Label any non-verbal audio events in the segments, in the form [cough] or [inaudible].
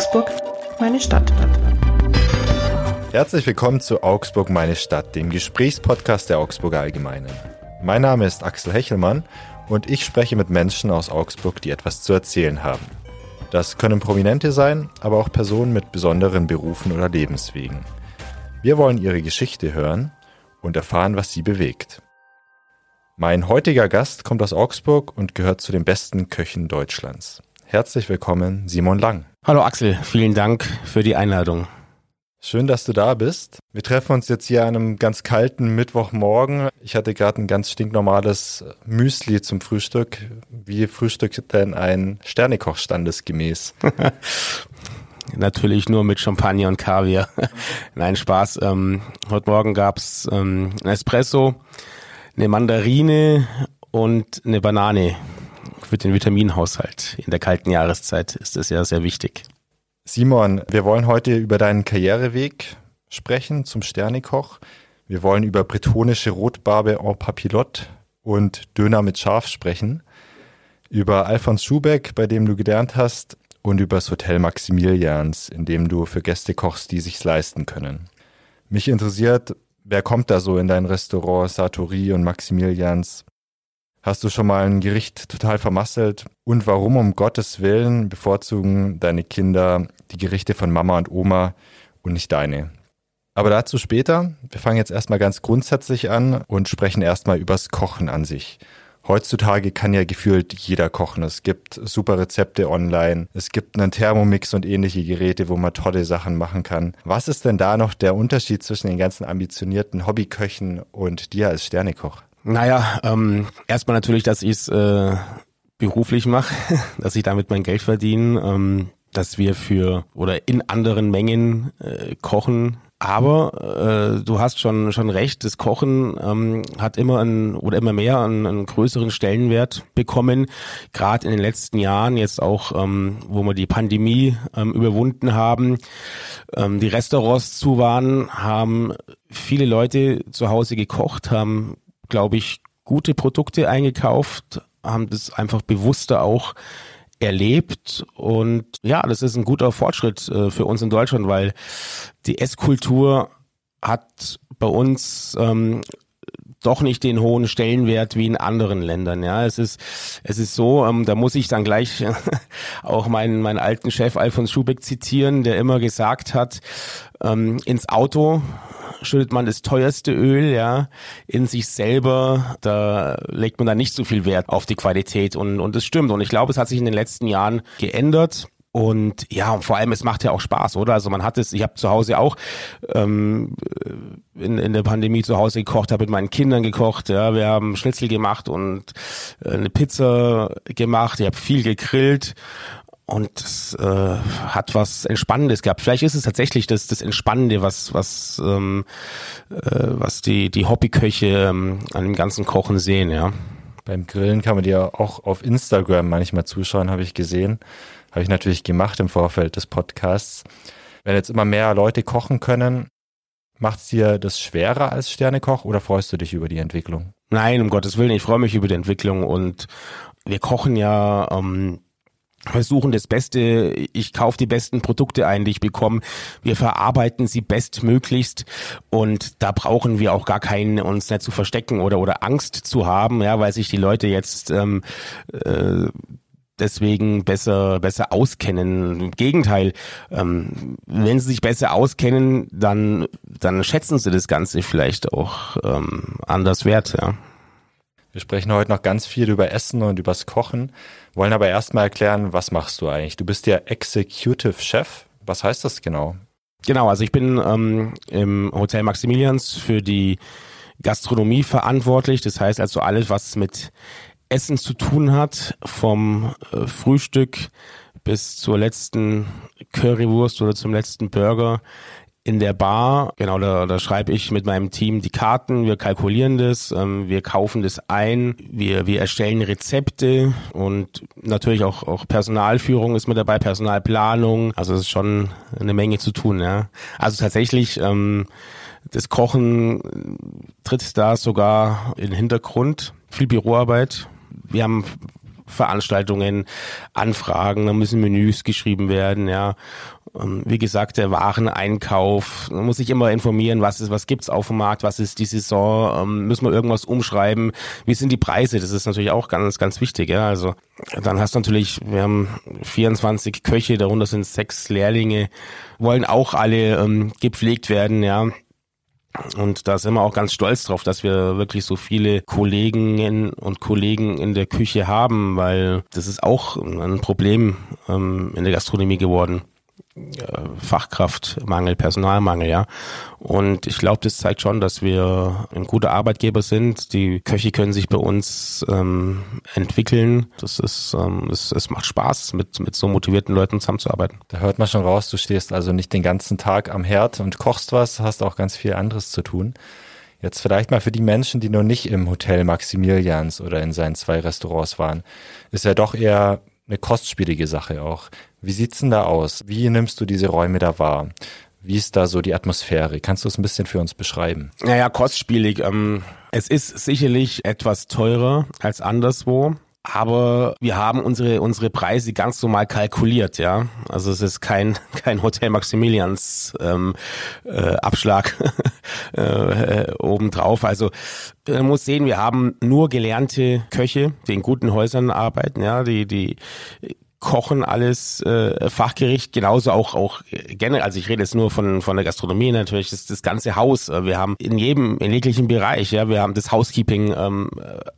Augsburg, meine Stadt. Herzlich willkommen zu Augsburg, meine Stadt, dem Gesprächspodcast der Augsburger Allgemeinen. Mein Name ist Axel Hechelmann und ich spreche mit Menschen aus Augsburg, die etwas zu erzählen haben. Das können Prominente sein, aber auch Personen mit besonderen Berufen oder Lebenswegen. Wir wollen ihre Geschichte hören und erfahren, was sie bewegt. Mein heutiger Gast kommt aus Augsburg und gehört zu den besten Köchen Deutschlands. Herzlich willkommen, Simon Lang. Hallo Axel, vielen Dank für die Einladung. Schön, dass du da bist. Wir treffen uns jetzt hier an einem ganz kalten Mittwochmorgen. Ich hatte gerade ein ganz stinknormales Müsli zum Frühstück. Wie frühstückt denn ein Sternekoch standesgemäß? [laughs] Natürlich nur mit Champagner und Kaviar. [laughs] Nein, Spaß. Ähm, heute Morgen gab's ähm, ein Espresso, eine Mandarine und eine Banane für den Vitaminhaushalt. In der kalten Jahreszeit ist das ja sehr wichtig. Simon, wir wollen heute über deinen Karriereweg sprechen zum Sternekoch. Wir wollen über bretonische Rotbarbe en Papillotte und Döner mit Schaf sprechen. Über Alfons Schubeck, bei dem du gelernt hast, und über das Hotel Maximilians, in dem du für Gäste kochst, die sich's leisten können. Mich interessiert, wer kommt da so in dein Restaurant Sartori und Maximilians? Hast du schon mal ein Gericht total vermasselt? Und warum um Gottes Willen bevorzugen deine Kinder die Gerichte von Mama und Oma und nicht deine? Aber dazu später. Wir fangen jetzt erstmal ganz grundsätzlich an und sprechen erstmal übers Kochen an sich. Heutzutage kann ja gefühlt jeder kochen. Es gibt super Rezepte online. Es gibt einen Thermomix und ähnliche Geräte, wo man tolle Sachen machen kann. Was ist denn da noch der Unterschied zwischen den ganzen ambitionierten Hobbyköchen und dir als Sternekoch? Naja, ähm, erstmal natürlich, dass ich es äh, beruflich mache, [laughs] dass ich damit mein Geld verdiene, ähm, dass wir für oder in anderen Mengen äh, kochen. Aber äh, du hast schon schon recht, das Kochen ähm, hat immer ein, oder immer mehr einen, einen größeren Stellenwert bekommen. Gerade in den letzten Jahren, jetzt auch, ähm, wo wir die Pandemie ähm, überwunden haben, ähm, die Restaurants zu waren, haben viele Leute zu Hause gekocht, haben glaube ich, gute Produkte eingekauft, haben das einfach bewusster auch erlebt. Und ja, das ist ein guter Fortschritt äh, für uns in Deutschland, weil die Esskultur hat bei uns ähm, doch nicht den hohen Stellenwert wie in anderen Ländern. Ja, es ist es ist so, ähm, da muss ich dann gleich [laughs] auch meinen meinen alten Chef Alfons Schubeck zitieren, der immer gesagt hat, ähm, ins Auto schüttet man das teuerste Öl, ja, in sich selber, da legt man da nicht so viel Wert auf die Qualität und, und das stimmt. Und ich glaube, es hat sich in den letzten Jahren geändert. Und ja, und vor allem, es macht ja auch Spaß, oder? Also man hat es, ich habe zu Hause auch ähm, in, in der Pandemie zu Hause gekocht, habe mit meinen Kindern gekocht, ja, wir haben Schnitzel gemacht und äh, eine Pizza gemacht, ich habe viel gegrillt und es äh, hat was Entspannendes gehabt. Vielleicht ist es tatsächlich das, das Entspannende, was, was, ähm, äh, was die, die Hobbyköche ähm, an dem ganzen Kochen sehen, ja. Beim Grillen kann man dir auch auf Instagram manchmal zuschauen, habe ich gesehen. Habe ich natürlich gemacht im Vorfeld des Podcasts. Wenn jetzt immer mehr Leute kochen können, macht es dir das schwerer als Sternekoch oder freust du dich über die Entwicklung? Nein, um Gottes Willen, ich freue mich über die Entwicklung und wir kochen ja ähm, versuchen das Beste, ich kaufe die besten Produkte ein, die ich bekomme. Wir verarbeiten sie bestmöglichst und da brauchen wir auch gar keinen uns nicht zu verstecken oder oder Angst zu haben, ja, weil sich die Leute jetzt ähm, äh, deswegen besser besser auskennen. Im Gegenteil, ähm, wenn sie sich besser auskennen, dann dann schätzen sie das Ganze vielleicht auch ähm, anders wert, ja. Wir sprechen heute noch ganz viel über Essen und übers Kochen, wollen aber erstmal erklären, was machst du eigentlich? Du bist ja Executive Chef. Was heißt das genau? Genau, also ich bin ähm, im Hotel Maximilians für die Gastronomie verantwortlich. Das heißt also alles, was mit Essen zu tun hat, vom äh, Frühstück bis zur letzten Currywurst oder zum letzten Burger in der Bar, genau, da, da schreibe ich mit meinem Team die Karten, wir kalkulieren das, ähm, wir kaufen das ein, wir, wir erstellen Rezepte und natürlich auch, auch Personalführung ist mit dabei, Personalplanung, also es ist schon eine Menge zu tun, ja. Also tatsächlich, ähm, das Kochen tritt da sogar in den Hintergrund, viel Büroarbeit. Wir haben Veranstaltungen, Anfragen, da müssen Menüs geschrieben werden, ja. Ähm, wie gesagt, der Wareneinkauf, man muss sich immer informieren, was ist, was gibt's auf dem Markt, was ist die Saison, ähm, müssen wir irgendwas umschreiben, wie sind die Preise, das ist natürlich auch ganz, ganz wichtig, ja. Also dann hast du natürlich, wir haben 24 Köche, darunter sind sechs Lehrlinge, wollen auch alle ähm, gepflegt werden, ja. Und da sind wir auch ganz stolz drauf, dass wir wirklich so viele Kolleginnen und Kollegen in der Küche haben, weil das ist auch ein Problem ähm, in der Gastronomie geworden. Fachkraftmangel, Personalmangel, ja. Und ich glaube, das zeigt schon, dass wir ein guter Arbeitgeber sind. Die Köche können sich bei uns ähm, entwickeln. Das ist, ähm, es, es macht Spaß, mit, mit so motivierten Leuten zusammenzuarbeiten. Da hört man schon raus, du stehst also nicht den ganzen Tag am Herd und kochst was, hast auch ganz viel anderes zu tun. Jetzt vielleicht mal für die Menschen, die noch nicht im Hotel Maximilians oder in seinen zwei Restaurants waren, ist ja doch eher eine kostspielige Sache auch. Wie sieht's denn da aus? Wie nimmst du diese Räume da wahr? Wie ist da so die Atmosphäre? Kannst du es ein bisschen für uns beschreiben? Naja, kostspielig. Ähm, es ist sicherlich etwas teurer als anderswo. Aber wir haben unsere, unsere Preise ganz normal kalkuliert, ja. Also es ist kein, [laughs] kein Hotel Maximilians ähm, äh, Abschlag [laughs] äh, obendrauf. Also man muss sehen, wir haben nur gelernte Köche, die in guten Häusern arbeiten, ja, die, die Kochen alles äh, fachgerecht, genauso auch auch generell, also ich rede jetzt nur von von der Gastronomie natürlich, das, das ganze Haus. Wir haben in jedem, in jeglichen Bereich, ja, wir haben das Housekeeping, ähm,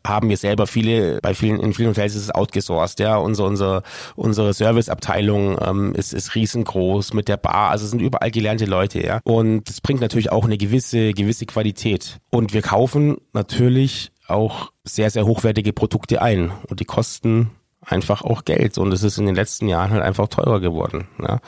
haben wir selber viele, bei vielen, in vielen Hotels ist es outgesourced, ja, unser, unser, unsere Serviceabteilung ähm, ist, ist riesengroß mit der Bar, also es sind überall gelernte Leute, ja. Und das bringt natürlich auch eine gewisse, gewisse Qualität. Und wir kaufen natürlich auch sehr, sehr hochwertige Produkte ein. Und die kosten einfach auch Geld und es ist in den letzten Jahren halt einfach teurer geworden. Ja?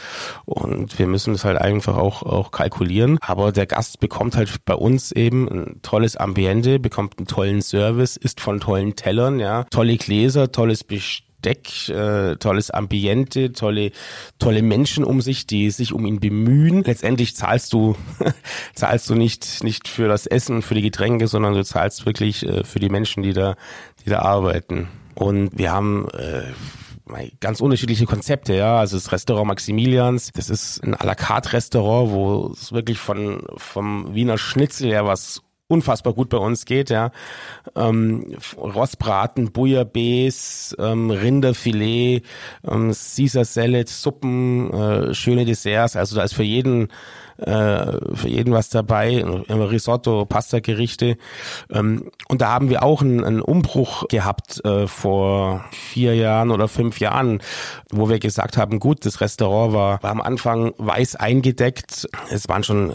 Und wir müssen das halt einfach auch, auch kalkulieren. Aber der Gast bekommt halt bei uns eben ein tolles Ambiente, bekommt einen tollen Service, isst von tollen Tellern, ja, tolle Gläser, tolles Besteck, äh, tolles Ambiente, tolle, tolle Menschen um sich, die sich um ihn bemühen. Letztendlich zahlst du, [laughs] zahlst du nicht, nicht für das Essen, für die Getränke, sondern du zahlst wirklich äh, für die Menschen, die da, die da arbeiten. Und wir haben äh, ganz unterschiedliche Konzepte, ja. Also das Restaurant Maximilians, das ist ein à la carte Restaurant, wo es wirklich von vom Wiener Schnitzel her was unfassbar gut bei uns geht, ja. Ähm, Rostbraten, Bouillabaisse, ähm, Rinderfilet, ähm, Caesar Salad, Suppen, äh, schöne Desserts. Also da ist für jeden äh, für jeden was dabei, Risotto, Pasta-Gerichte. Ähm, und da haben wir auch einen, einen Umbruch gehabt äh, vor vier Jahren oder fünf Jahren, wo wir gesagt haben, gut, das Restaurant war, war am Anfang weiß eingedeckt, es waren schon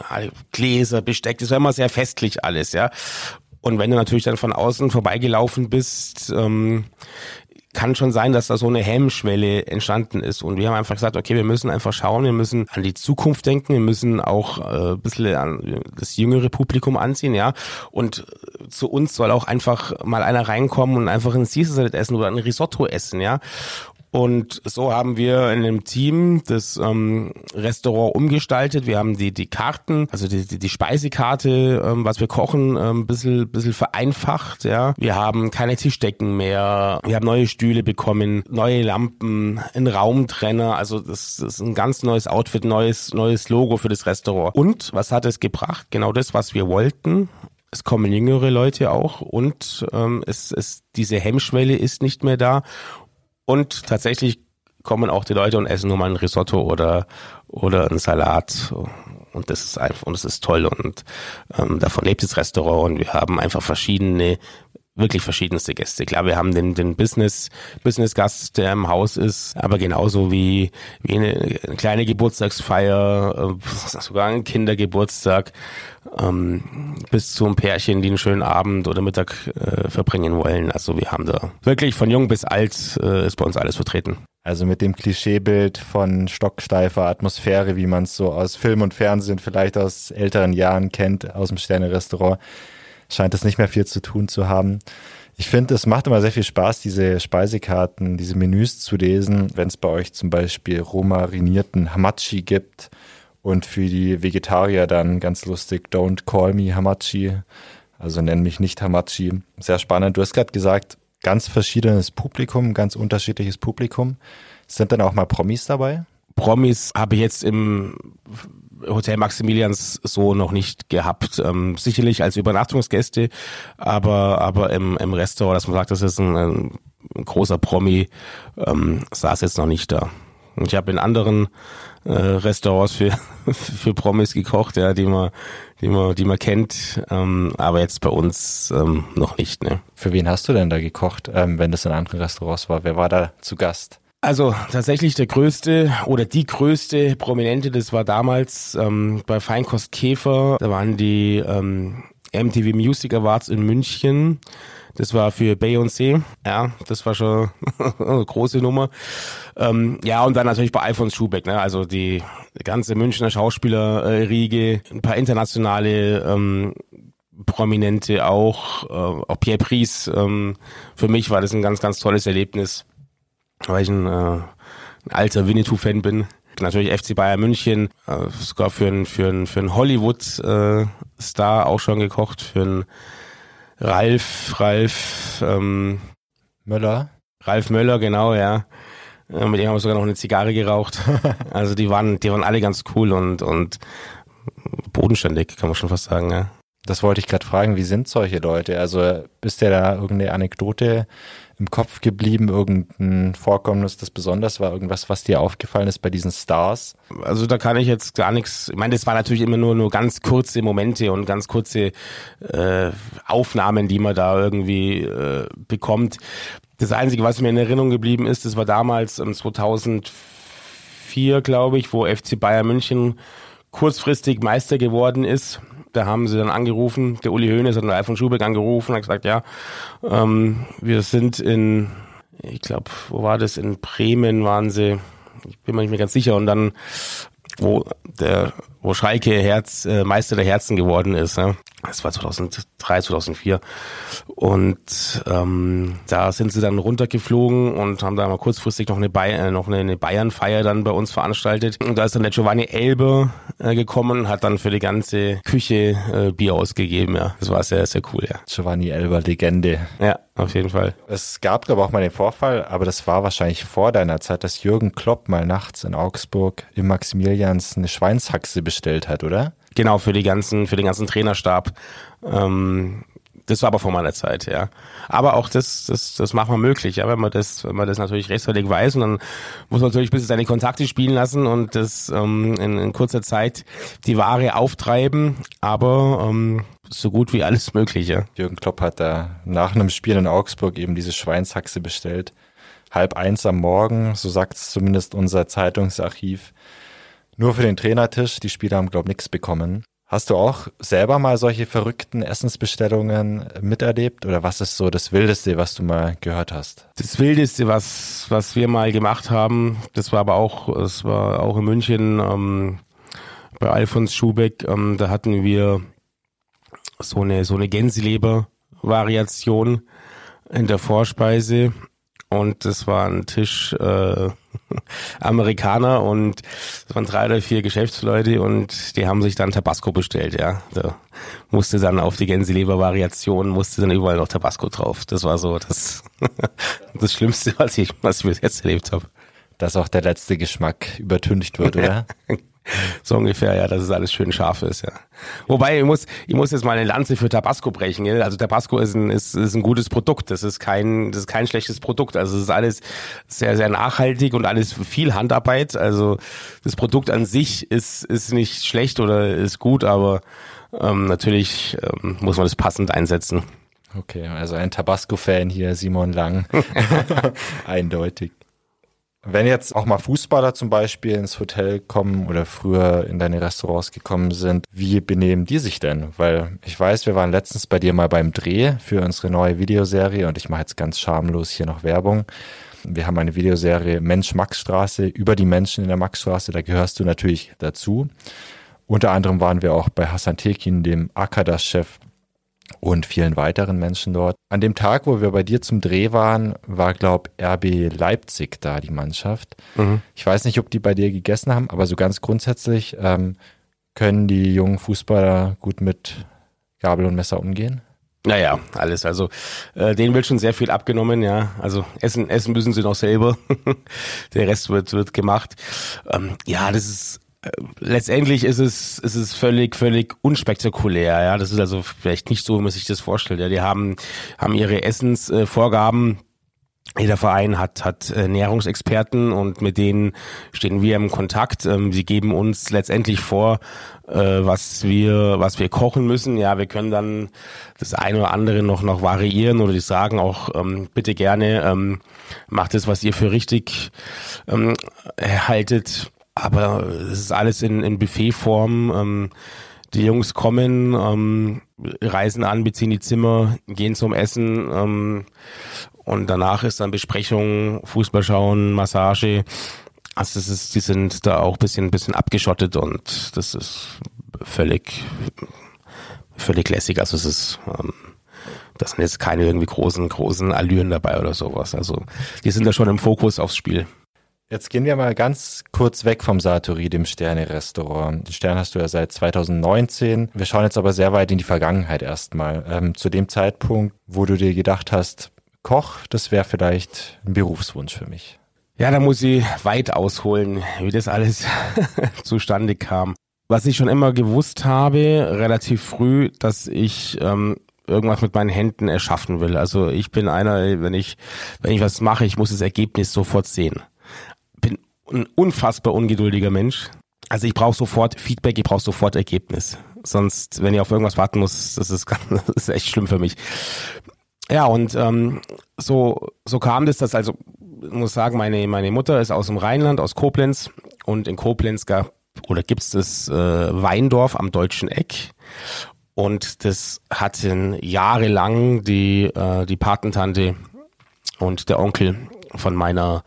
Gläser, Besteck, es war immer sehr festlich alles, ja. Und wenn du natürlich dann von außen vorbeigelaufen bist, ähm, kann schon sein, dass da so eine Hemmschwelle entstanden ist. Und wir haben einfach gesagt, okay, wir müssen einfach schauen, wir müssen an die Zukunft denken, wir müssen auch äh, ein bisschen an das jüngere Publikum anziehen, ja. Und zu uns soll auch einfach mal einer reinkommen und einfach ein Caesar Salad essen oder ein Risotto essen, ja. Und so haben wir in dem Team das ähm, Restaurant umgestaltet. Wir haben die, die Karten, also die, die, die Speisekarte, ähm, was wir kochen, ähm, bisschen, bisschen vereinfacht. Ja, Wir haben keine Tischdecken mehr. Wir haben neue Stühle bekommen, neue Lampen, einen Raumtrenner. Also das, das ist ein ganz neues Outfit, neues, neues Logo für das Restaurant. Und was hat es gebracht? Genau das, was wir wollten es kommen jüngere Leute auch und ähm, es, es, diese Hemmschwelle ist nicht mehr da und tatsächlich kommen auch die Leute und essen nur mal ein Risotto oder, oder einen Salat. Und das ist einfach, und das ist toll. Und ähm, davon lebt das Restaurant. Und wir haben einfach verschiedene, wirklich verschiedenste Gäste. Klar, wir haben den, den Business, Business Gast, der im Haus ist, aber genauso wie, wie eine, eine kleine Geburtstagsfeier, äh, sogar ein Kindergeburtstag, ähm, bis zum Pärchen, die einen schönen Abend oder Mittag äh, verbringen wollen. Also wir haben da wirklich von jung bis alt äh, ist bei uns alles vertreten. Also mit dem Klischeebild von stocksteifer Atmosphäre, wie man es so aus Film und Fernsehen vielleicht aus älteren Jahren kennt, aus dem Sterne-Restaurant, scheint es nicht mehr viel zu tun zu haben. Ich finde, es macht immer sehr viel Spaß, diese Speisekarten, diese Menüs zu lesen, wenn es bei euch zum Beispiel romarinierten Hamachi gibt und für die Vegetarier dann ganz lustig, don't call me Hamachi. Also nenn mich nicht Hamachi. Sehr spannend. Du hast gerade gesagt, ganz verschiedenes Publikum, ganz unterschiedliches Publikum. Sind dann auch mal Promis dabei? Promis habe ich jetzt im Hotel Maximilians so noch nicht gehabt. Ähm, sicherlich als Übernachtungsgäste, aber, aber im, im Restaurant, dass man sagt, das ist ein, ein großer Promi, ähm, saß jetzt noch nicht da. Ich habe in anderen äh, Restaurants für, [laughs] für Promis gekocht, ja, die man, die man, die man kennt, ähm, aber jetzt bei uns ähm, noch nicht. Ne? Für wen hast du denn da gekocht, ähm, wenn das in anderen Restaurants war? Wer war da zu Gast? Also tatsächlich der größte oder die größte Prominente, das war damals ähm, bei Feinkost Käfer, da waren die ähm, MTV Music Awards in München. Das war für Beyoncé. Ja, das war schon [laughs] eine große Nummer. Ähm, ja, und dann natürlich bei Alfons Schubeck, ne? Also die, die ganze Münchner Schauspielerriege, ein paar internationale ähm, Prominente auch, äh, auch Pierre Pries. Ähm, für mich war das ein ganz, ganz tolles Erlebnis weil ich ein, äh, ein alter Winnetou-Fan bin. Natürlich FC Bayern München, äh, sogar für einen für ein, für ein Hollywood-Star äh, auch schon gekocht, für einen Ralf, Ralf ähm, Möller. Ralf Möller, genau, ja. Äh, mit dem haben wir sogar noch eine Zigarre geraucht. [laughs] Also die waren, die waren alle ganz cool und, und bodenständig, kann man schon fast sagen, ja. Das wollte ich gerade fragen, wie sind solche Leute? Also bist du da irgendeine Anekdote im Kopf geblieben, irgendein Vorkommnis, das besonders war, irgendwas, was dir aufgefallen ist bei diesen Stars? Also da kann ich jetzt gar nichts, ich meine, das war natürlich immer nur, nur ganz kurze Momente und ganz kurze äh, Aufnahmen, die man da irgendwie äh, bekommt. Das Einzige, was mir in Erinnerung geblieben ist, das war damals um 2004, glaube ich, wo FC Bayern München kurzfristig Meister geworden ist da haben sie dann angerufen, der Uli Hoeneß hat den Ralf von Schubeck angerufen, hat gesagt, ja, ähm, wir sind in, ich glaube, wo war das? In Bremen waren sie, ich bin mir nicht mehr ganz sicher. Und dann, wo der, wo Schalke Herz, äh, Meister der Herzen geworden ist, ja. Das war 2003, 2004. Und ähm, da sind sie dann runtergeflogen und haben da mal kurzfristig noch eine, Bay äh, noch eine, eine Bayern-Feier dann bei uns veranstaltet. Und da ist dann der Giovanni Elber äh, gekommen, hat dann für die ganze Küche äh, Bier ausgegeben. Ja, das war sehr, sehr cool. Ja. Giovanni Elber, Legende. Ja, auf jeden Fall. Es gab, glaube ich, auch mal den Vorfall, aber das war wahrscheinlich vor deiner Zeit, dass Jürgen Klopp mal nachts in Augsburg im Maximilians eine Schweinshaxe bestellt hat, oder? Genau, für die ganzen, für den ganzen Trainerstab. Ähm, das war aber vor meiner Zeit, ja. Aber auch das, das, das macht man möglich, ja, wenn man das, wenn man das natürlich rechtzeitig weiß und dann muss man natürlich ein bisschen seine Kontakte spielen lassen und das ähm, in, in kurzer Zeit die Ware auftreiben, aber ähm, so gut wie alles Mögliche. Jürgen Klopp hat da nach einem Spiel in Augsburg eben diese Schweinshaxe bestellt. Halb eins am Morgen, so sagt es zumindest unser Zeitungsarchiv. Nur für den Trainertisch, die Spieler haben, glaube ich, nichts bekommen. Hast du auch selber mal solche verrückten Essensbestellungen miterlebt oder was ist so das Wildeste, was du mal gehört hast? Das Wildeste, was, was wir mal gemacht haben, das war aber auch, es war auch in München ähm, bei Alfons Schubeck, ähm, da hatten wir so eine, so eine Gänseleber-Variation in der Vorspeise und das war ein Tisch äh, [laughs] Amerikaner und es waren drei oder vier Geschäftsleute und die haben sich dann Tabasco bestellt, ja. Da musste dann auf die Gänseleber-Variation musste dann überall noch Tabasco drauf. Das war so das, [laughs] das Schlimmste, was ich, was ich bis jetzt erlebt habe. Dass auch der letzte Geschmack übertüncht wird, oder? [laughs] so ungefähr, ja, dass es alles schön scharf ist, ja. Wobei, ich muss, ich muss jetzt mal eine Lanze für Tabasco brechen, gell? Also Tabasco ist ein, ist, ist ein gutes Produkt. Das ist kein, das ist kein schlechtes Produkt. Also es ist alles sehr, sehr nachhaltig und alles viel Handarbeit. Also das Produkt an sich ist, ist nicht schlecht oder ist gut, aber ähm, natürlich ähm, muss man es passend einsetzen. Okay, also ein Tabasco-Fan hier, Simon Lang. [laughs] [laughs] Eindeutig. Wenn jetzt auch mal Fußballer zum Beispiel ins Hotel kommen oder früher in deine Restaurants gekommen sind, wie benehmen die sich denn? Weil ich weiß, wir waren letztens bei dir mal beim Dreh für unsere neue Videoserie und ich mache jetzt ganz schamlos hier noch Werbung. Wir haben eine Videoserie Mensch Maxstraße über die Menschen in der Maxstraße, da gehörst du natürlich dazu. Unter anderem waren wir auch bei Hassan Tekin, dem Akadas-Chef und vielen weiteren Menschen dort. An dem Tag, wo wir bei dir zum Dreh waren, war, glaub, RB Leipzig da, die Mannschaft. Mhm. Ich weiß nicht, ob die bei dir gegessen haben, aber so ganz grundsätzlich ähm, können die jungen Fußballer gut mit Gabel und Messer umgehen? Naja, alles. Also äh, denen wird schon sehr viel abgenommen, ja. Also essen, essen müssen sie noch selber. [laughs] Der Rest wird wird gemacht. Ähm, ja, das ist letztendlich ist es ist es völlig völlig unspektakulär, ja. Das ist also vielleicht nicht so, wie man sich das vorstellt. Ja, die haben haben ihre Essensvorgaben. Äh, jeder Verein hat, hat Ernährungsexperten und mit denen stehen wir im Kontakt. Ähm, sie geben uns letztendlich vor, äh, was wir, was wir kochen müssen. Ja, wir können dann das eine oder andere noch, noch variieren oder die sagen auch, ähm, bitte gerne, ähm, macht es, was ihr für richtig haltet. Aber es ist alles in, in Buffetform. Ähm, die Jungs kommen, ähm, reisen an, beziehen die Zimmer, gehen zum Essen ähm, und danach ist dann Besprechung, Fußball schauen, Massage. Also das ist, die sind da auch bisschen, bisschen abgeschottet und das ist völlig, völlig lässig. Also es ist, ähm, das sind jetzt keine irgendwie großen, großen Allüren dabei oder sowas. Also die sind da schon im Fokus aufs Spiel. Jetzt gehen wir mal ganz kurz weg vom Satori, dem Sterne-Restaurant. Den Stern hast du ja seit 2019. Wir schauen jetzt aber sehr weit in die Vergangenheit erstmal. Ähm, zu dem Zeitpunkt, wo du dir gedacht hast, Koch, das wäre vielleicht ein Berufswunsch für mich. Ja, da muss ich weit ausholen, wie das alles [laughs] zustande kam. Was ich schon immer gewusst habe, relativ früh, dass ich ähm, irgendwas mit meinen Händen erschaffen will. Also ich bin einer, wenn ich, wenn ich was mache, ich muss das Ergebnis sofort sehen. Ein unfassbar ungeduldiger Mensch. Also ich brauche sofort Feedback, ich brauche sofort Ergebnis. Sonst, wenn ich auf irgendwas warten muss, das ist, [laughs] das ist echt schlimm für mich. Ja, und ähm, so, so kam das, dass also, ich muss sagen, meine, meine Mutter ist aus dem Rheinland, aus Koblenz und in Koblenz gab oder gibt's das äh, Weindorf am Deutschen Eck und das hatten jahrelang die, äh, die Patentante und der Onkel von meiner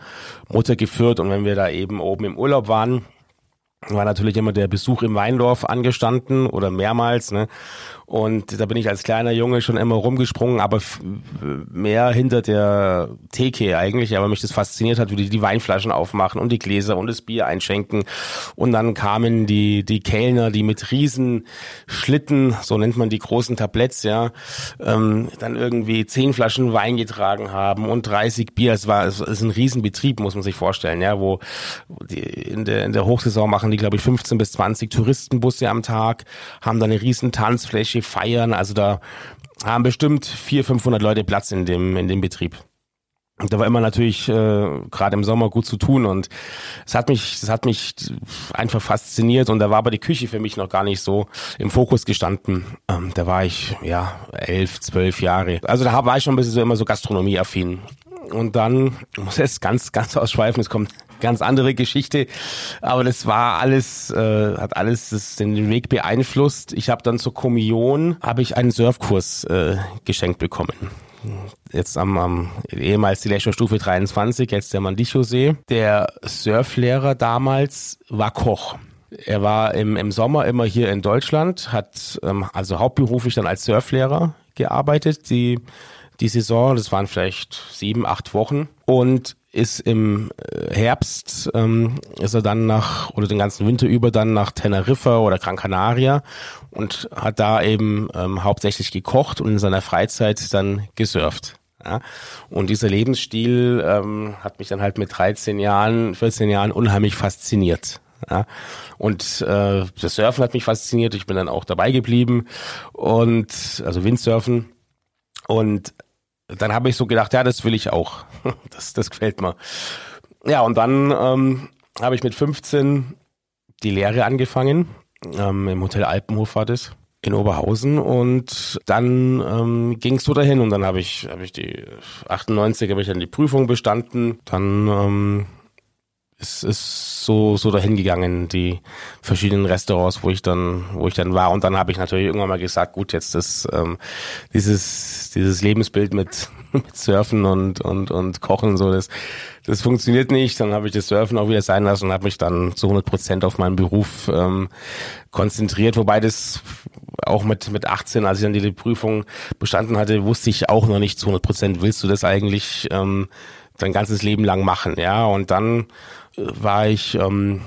Mutter geführt und wenn wir da eben oben im Urlaub waren, war natürlich immer der Besuch im Weindorf angestanden oder mehrmals. Ne? Und da bin ich als kleiner Junge schon immer rumgesprungen, aber mehr hinter der Theke eigentlich. Aber mich das fasziniert hat, wie die die Weinflaschen aufmachen und die Gläser und das Bier einschenken. Und dann kamen die, die Kellner, die mit riesen Schlitten, so nennt man die großen Tabletts, ja, ähm, dann irgendwie zehn Flaschen Wein getragen haben und 30 Bier. Es war, es ist ein Riesenbetrieb, muss man sich vorstellen, ja, wo die, in der, in der Hochsaison machen die, glaube ich, 15 bis 20 Touristenbusse am Tag, haben da eine riesen Tanzfläche, feiern. Also da haben bestimmt 400, 500 Leute Platz in dem, in dem Betrieb. Und da war immer natürlich äh, gerade im Sommer gut zu tun und es hat mich, es hat mich einfach fasziniert und da war aber die Küche für mich noch gar nicht so im Fokus gestanden. Ähm, da war ich ja elf, zwölf Jahre. Also da war ich schon ein bisschen so immer so gastronomieaffin. Und dann muss es ganz, ganz ausschweifen. Es kommt ganz andere Geschichte. Aber das war alles, äh, hat alles das, den Weg beeinflusst. Ich habe dann zur Kommunion habe ich einen Surfkurs äh, geschenkt bekommen. Jetzt am, am ehemals die Stufe 23, jetzt der Mandicho-See. Der Surflehrer damals war Koch. Er war im, im Sommer immer hier in Deutschland, hat ähm, also hauptberuflich dann als Surflehrer gearbeitet, die, die Saison, das waren vielleicht sieben, acht Wochen. Und ist im äh, Herbst, ähm, ist er dann nach, oder den ganzen Winter über dann nach Teneriffa oder Gran Canaria und hat da eben ähm, hauptsächlich gekocht und in seiner Freizeit dann gesurft. Ja? Und dieser Lebensstil ähm, hat mich dann halt mit 13 Jahren, 14 Jahren unheimlich fasziniert. Ja? Und äh, das Surfen hat mich fasziniert, ich bin dann auch dabei geblieben und also Windsurfen und dann habe ich so gedacht, ja, das will ich auch. [laughs] Das, das gefällt mir. Ja, und dann ähm, habe ich mit 15 die Lehre angefangen. Ähm, Im Hotel Alpenhof war das in Oberhausen und dann ähm, ging es so dahin und dann habe ich habe ich die 98 habe ich dann die Prüfung bestanden dann ähm, es ist so so dahin gegangen die verschiedenen Restaurants wo ich dann wo ich dann war. Und dann habe ich natürlich irgendwann mal gesagt gut jetzt das ähm, dieses dieses Lebensbild mit [laughs] mit Surfen und und und Kochen so das das funktioniert nicht. Dann habe ich das Surfen auch wieder sein lassen und habe mich dann zu 100 Prozent auf meinen Beruf ähm, konzentriert. Wobei das auch mit mit 18 als ich dann die Prüfung bestanden hatte wusste ich auch noch nicht zu 100 Prozent willst du das eigentlich ähm, dein ganzes Leben lang machen ja? Und dann war ich ähm,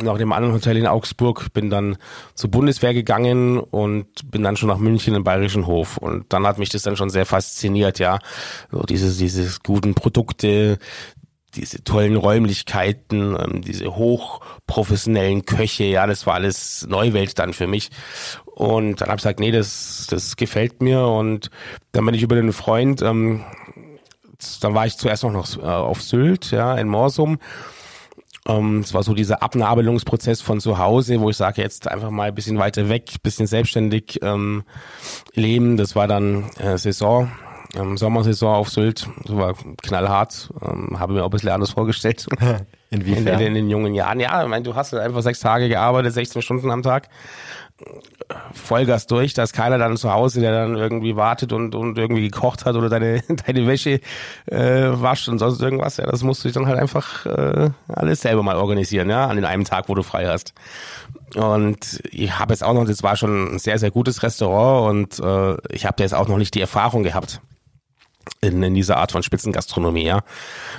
nach dem anderen Hotel in Augsburg, bin dann zur Bundeswehr gegangen und bin dann schon nach München im Bayerischen Hof. Und dann hat mich das dann schon sehr fasziniert, ja. So diese, diese guten Produkte, diese tollen Räumlichkeiten, ähm, diese hochprofessionellen Köche, ja, das war alles Neuwelt dann für mich. Und dann habe ich gesagt, nee, das, das gefällt mir. Und dann bin ich über den Freund, ähm, dann war ich zuerst noch, noch äh, auf Sylt, ja, in Morsum. Ähm, es war so dieser Abnabelungsprozess von zu Hause, wo ich sage, jetzt einfach mal ein bisschen weiter weg, bisschen selbstständig ähm, leben. Das war dann äh, Saison ähm, Sommersaison auf Sylt, das war knallhart, ähm, habe mir auch ein bisschen anders vorgestellt. [laughs] Inwiefern? In, in, in, den jungen Jahren. Ja, ich meine, du hast einfach sechs Tage gearbeitet, 16 Stunden am Tag. Vollgas durch, da ist keiner dann zu Hause, der dann irgendwie wartet und, und irgendwie gekocht hat oder deine, [laughs] deine Wäsche äh, wascht und sonst irgendwas. Ja, das musst du dann halt einfach äh, alles selber mal organisieren, ja, an den einem Tag, wo du frei hast. Und ich habe jetzt auch noch, das war schon ein sehr, sehr gutes Restaurant und äh, ich habe jetzt auch noch nicht die Erfahrung gehabt in, in dieser Art von Spitzengastronomie, ja.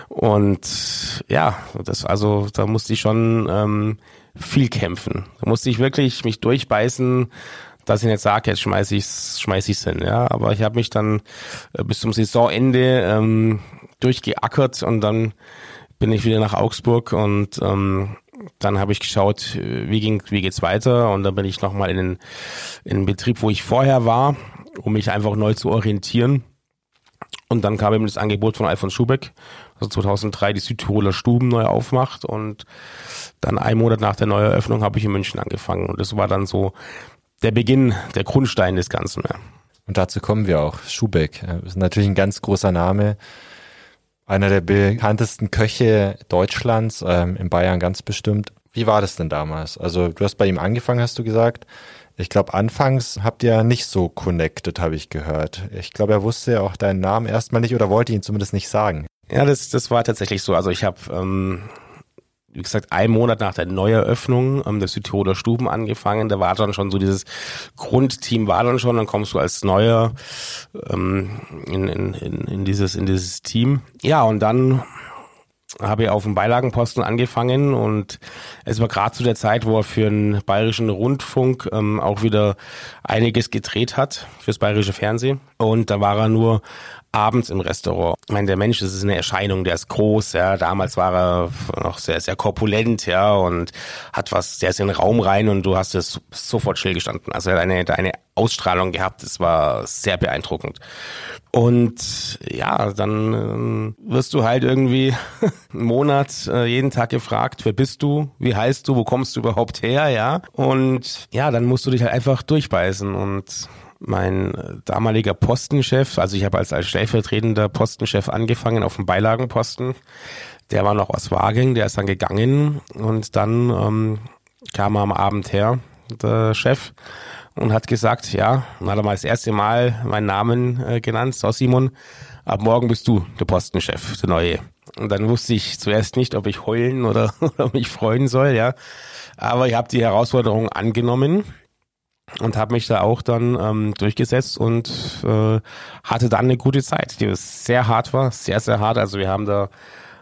Und ja, das also, da musste ich schon ähm, viel kämpfen. Da musste ich wirklich mich durchbeißen, dass ich nicht sage, jetzt schmeiß ich's, schmeiß ich's hin, ja. Aber ich habe mich dann äh, bis zum Saisonende ähm, durchgeackert und dann bin ich wieder nach Augsburg und ähm, dann habe ich geschaut, wie ging, wie geht's weiter und dann bin ich nochmal in den, in den Betrieb, wo ich vorher war, um mich einfach neu zu orientieren und dann kam eben das Angebot von Alfons Schubeck, also 2003 die Südtiroler Stuben neu aufmacht und dann einen Monat nach der Neueröffnung habe ich in München angefangen und das war dann so der Beginn, der Grundstein des Ganzen. Und dazu kommen wir auch. Schubeck ist natürlich ein ganz großer Name. Einer der bekanntesten Köche Deutschlands, ähm, in Bayern ganz bestimmt. Wie war das denn damals? Also du hast bei ihm angefangen, hast du gesagt. Ich glaube, anfangs habt ihr nicht so connected, habe ich gehört. Ich glaube, er wusste ja auch deinen Namen erstmal nicht oder wollte ihn zumindest nicht sagen. Ja, das, das war tatsächlich so. Also ich habe, ähm, wie gesagt, einen Monat nach der Neueröffnung ähm, der Südtiroler Stuben angefangen. Da war dann schon so dieses Grundteam war dann schon. Dann kommst du als Neuer ähm, in, in, in, dieses in dieses Team. Ja, und dann habe ich auf dem Beilagenposten angefangen und es war gerade zu der Zeit, wo er für den bayerischen Rundfunk ähm, auch wieder einiges gedreht hat fürs bayerische Fernsehen und da war er nur abends im Restaurant. Ich meine, der Mensch, ist eine Erscheinung, der ist groß, ja. Damals war er noch sehr, sehr korpulent, ja, und hat was, der ist in den Raum rein und du hast es sofort still gestanden. Also er hat eine, eine Ausstrahlung gehabt, das war sehr beeindruckend. Und ja, dann äh, wirst du halt irgendwie [laughs] einen Monat äh, jeden Tag gefragt, wer bist du, wie heißt du, wo kommst du überhaupt her, ja. Und ja, dann musst du dich halt einfach durchbeißen und mein äh, damaliger Postenchef, also ich habe als, als stellvertretender Postenchef angefangen auf dem Beilagenposten, der war noch aus Wagen, der ist dann gegangen und dann ähm, kam er am Abend her, der Chef, und hat gesagt, ja, und hat er mal das erste Mal meinen Namen äh, genannt, so Simon, ab morgen bist du der Postenchef, der neue. Und dann wusste ich zuerst nicht, ob ich heulen oder, [laughs] oder mich freuen soll, ja. Aber ich habe die Herausforderung angenommen und habe mich da auch dann ähm, durchgesetzt und äh, hatte dann eine gute Zeit, die sehr hart war, sehr, sehr hart. Also wir haben da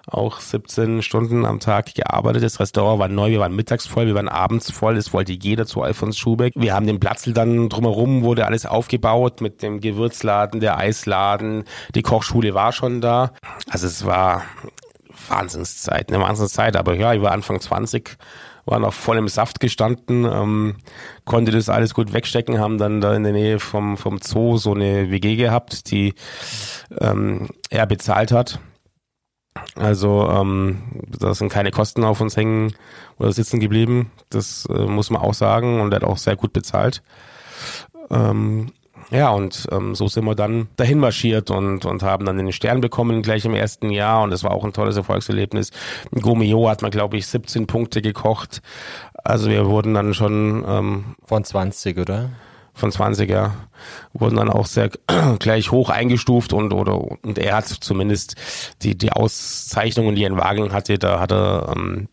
auch 17 Stunden am Tag gearbeitet. Das Restaurant war neu, wir waren mittags voll, wir waren abends voll. Es wollte jeder zu Alfons Schubeck. Wir haben den Platzl dann drumherum, wurde alles aufgebaut mit dem Gewürzladen, der Eisladen. Die Kochschule war schon da. Also es war Wahnsinnszeit, eine Wahnsinnszeit. Aber ja, ich war Anfang 20 war noch voll im Saft gestanden, ähm, konnte das alles gut wegstecken, haben dann da in der Nähe vom, vom Zoo so eine WG gehabt, die ähm, er bezahlt hat. Also ähm, da sind keine Kosten auf uns hängen oder sitzen geblieben. Das äh, muss man auch sagen und er hat auch sehr gut bezahlt. Ähm, ja, und ähm, so sind wir dann dahin marschiert und, und haben dann den Stern bekommen gleich im ersten Jahr und das war auch ein tolles Erfolgserlebnis. Gomeo hat man, glaube ich, 17 Punkte gekocht. Also wir wurden dann schon ähm, von 20, oder? Von 20, ja. Wurden dann auch sehr [clears throat] gleich hoch eingestuft und oder und er hat zumindest die, die Auszeichnungen, die er in Wagen hatte, da hat er ähm,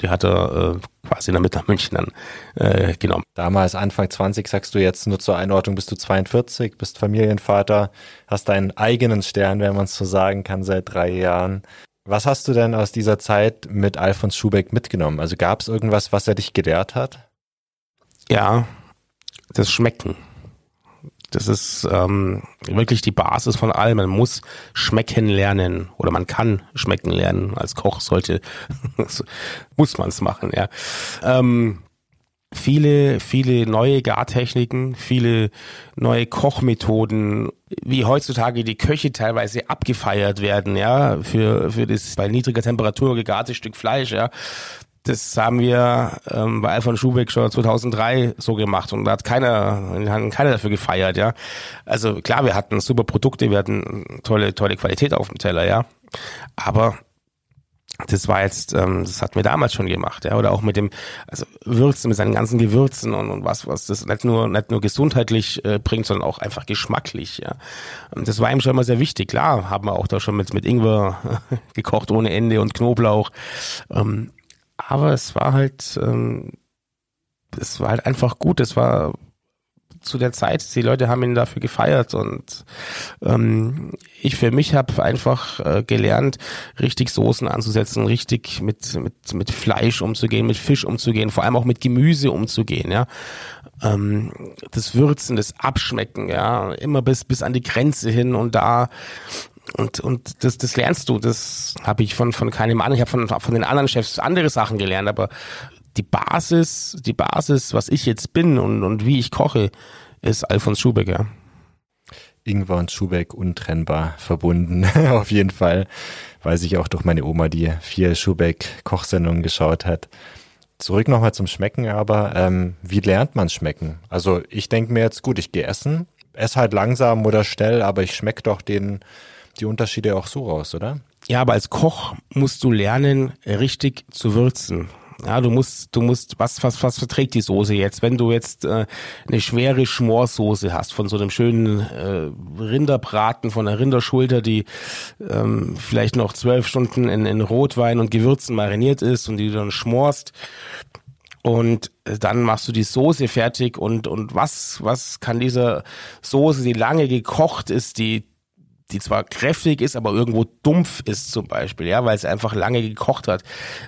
die hat er äh, quasi damit nach München dann äh, genommen. Damals Anfang 20, sagst du jetzt nur zur Einordnung, bist du 42, bist Familienvater, hast deinen eigenen Stern, wenn man es so sagen kann, seit drei Jahren. Was hast du denn aus dieser Zeit mit Alfons Schubeck mitgenommen? Also gab es irgendwas, was er dich gelehrt hat? Ja, das Schmecken. Das ist ähm, wirklich die Basis von allem. Man muss schmecken lernen oder man kann schmecken lernen. Als Koch sollte, [laughs] muss man es machen, ja. Ähm, viele, viele neue Gartechniken, viele neue Kochmethoden, wie heutzutage die Köche teilweise abgefeiert werden, ja, für, für das bei niedriger Temperatur gegarte Stück Fleisch, ja das haben wir ähm, bei Alfon Schubeck schon 2003 so gemacht und da hat keiner, hat keiner dafür gefeiert, ja. Also klar, wir hatten super Produkte, wir hatten tolle, tolle Qualität auf dem Teller, ja. Aber das war jetzt, ähm, das hatten wir damals schon gemacht, ja, oder auch mit dem, also Würzen, mit seinen ganzen Gewürzen und, und was, was das nicht nur, nicht nur gesundheitlich äh, bringt, sondern auch einfach geschmacklich, ja. Und das war ihm schon immer sehr wichtig. Klar, haben wir auch da schon mit, mit Ingwer [laughs] gekocht ohne Ende und Knoblauch. Ähm, aber es war halt, ähm, es war halt einfach gut. Es war zu der Zeit, die Leute haben ihn dafür gefeiert und ähm, ich für mich habe einfach äh, gelernt, richtig Soßen anzusetzen, richtig mit, mit, mit Fleisch umzugehen, mit Fisch umzugehen, vor allem auch mit Gemüse umzugehen, ja. Ähm, das Würzen, das Abschmecken, ja, immer bis, bis an die Grenze hin und da und und das das lernst du. Das habe ich von von keinem anderen. Ich habe von von den anderen Chefs andere Sachen gelernt. Aber die Basis die Basis was ich jetzt bin und und wie ich koche ist Alfons Schubeck ja. Ingwer und Schubeck untrennbar verbunden. [laughs] Auf jeden Fall weiß ich auch durch meine Oma die vier Schubeck Kochsendungen geschaut hat. Zurück nochmal zum Schmecken aber ähm, wie lernt man schmecken? Also ich denke mir jetzt gut ich gehe essen. Esse halt langsam oder schnell aber ich schmeck doch den die Unterschiede auch so raus, oder? Ja, aber als Koch musst du lernen, richtig zu würzen. Ja, du musst, du musst, was, was, was verträgt die Soße jetzt? Wenn du jetzt äh, eine schwere Schmorsoße hast von so einem schönen äh, Rinderbraten, von einer Rinderschulter, die ähm, vielleicht noch zwölf Stunden in, in Rotwein und Gewürzen mariniert ist und die du dann schmorst, und dann machst du die Soße fertig und und was was kann diese Soße, die lange gekocht ist, die die zwar kräftig ist, aber irgendwo dumpf ist zum Beispiel, ja, weil es einfach lange gekocht hat.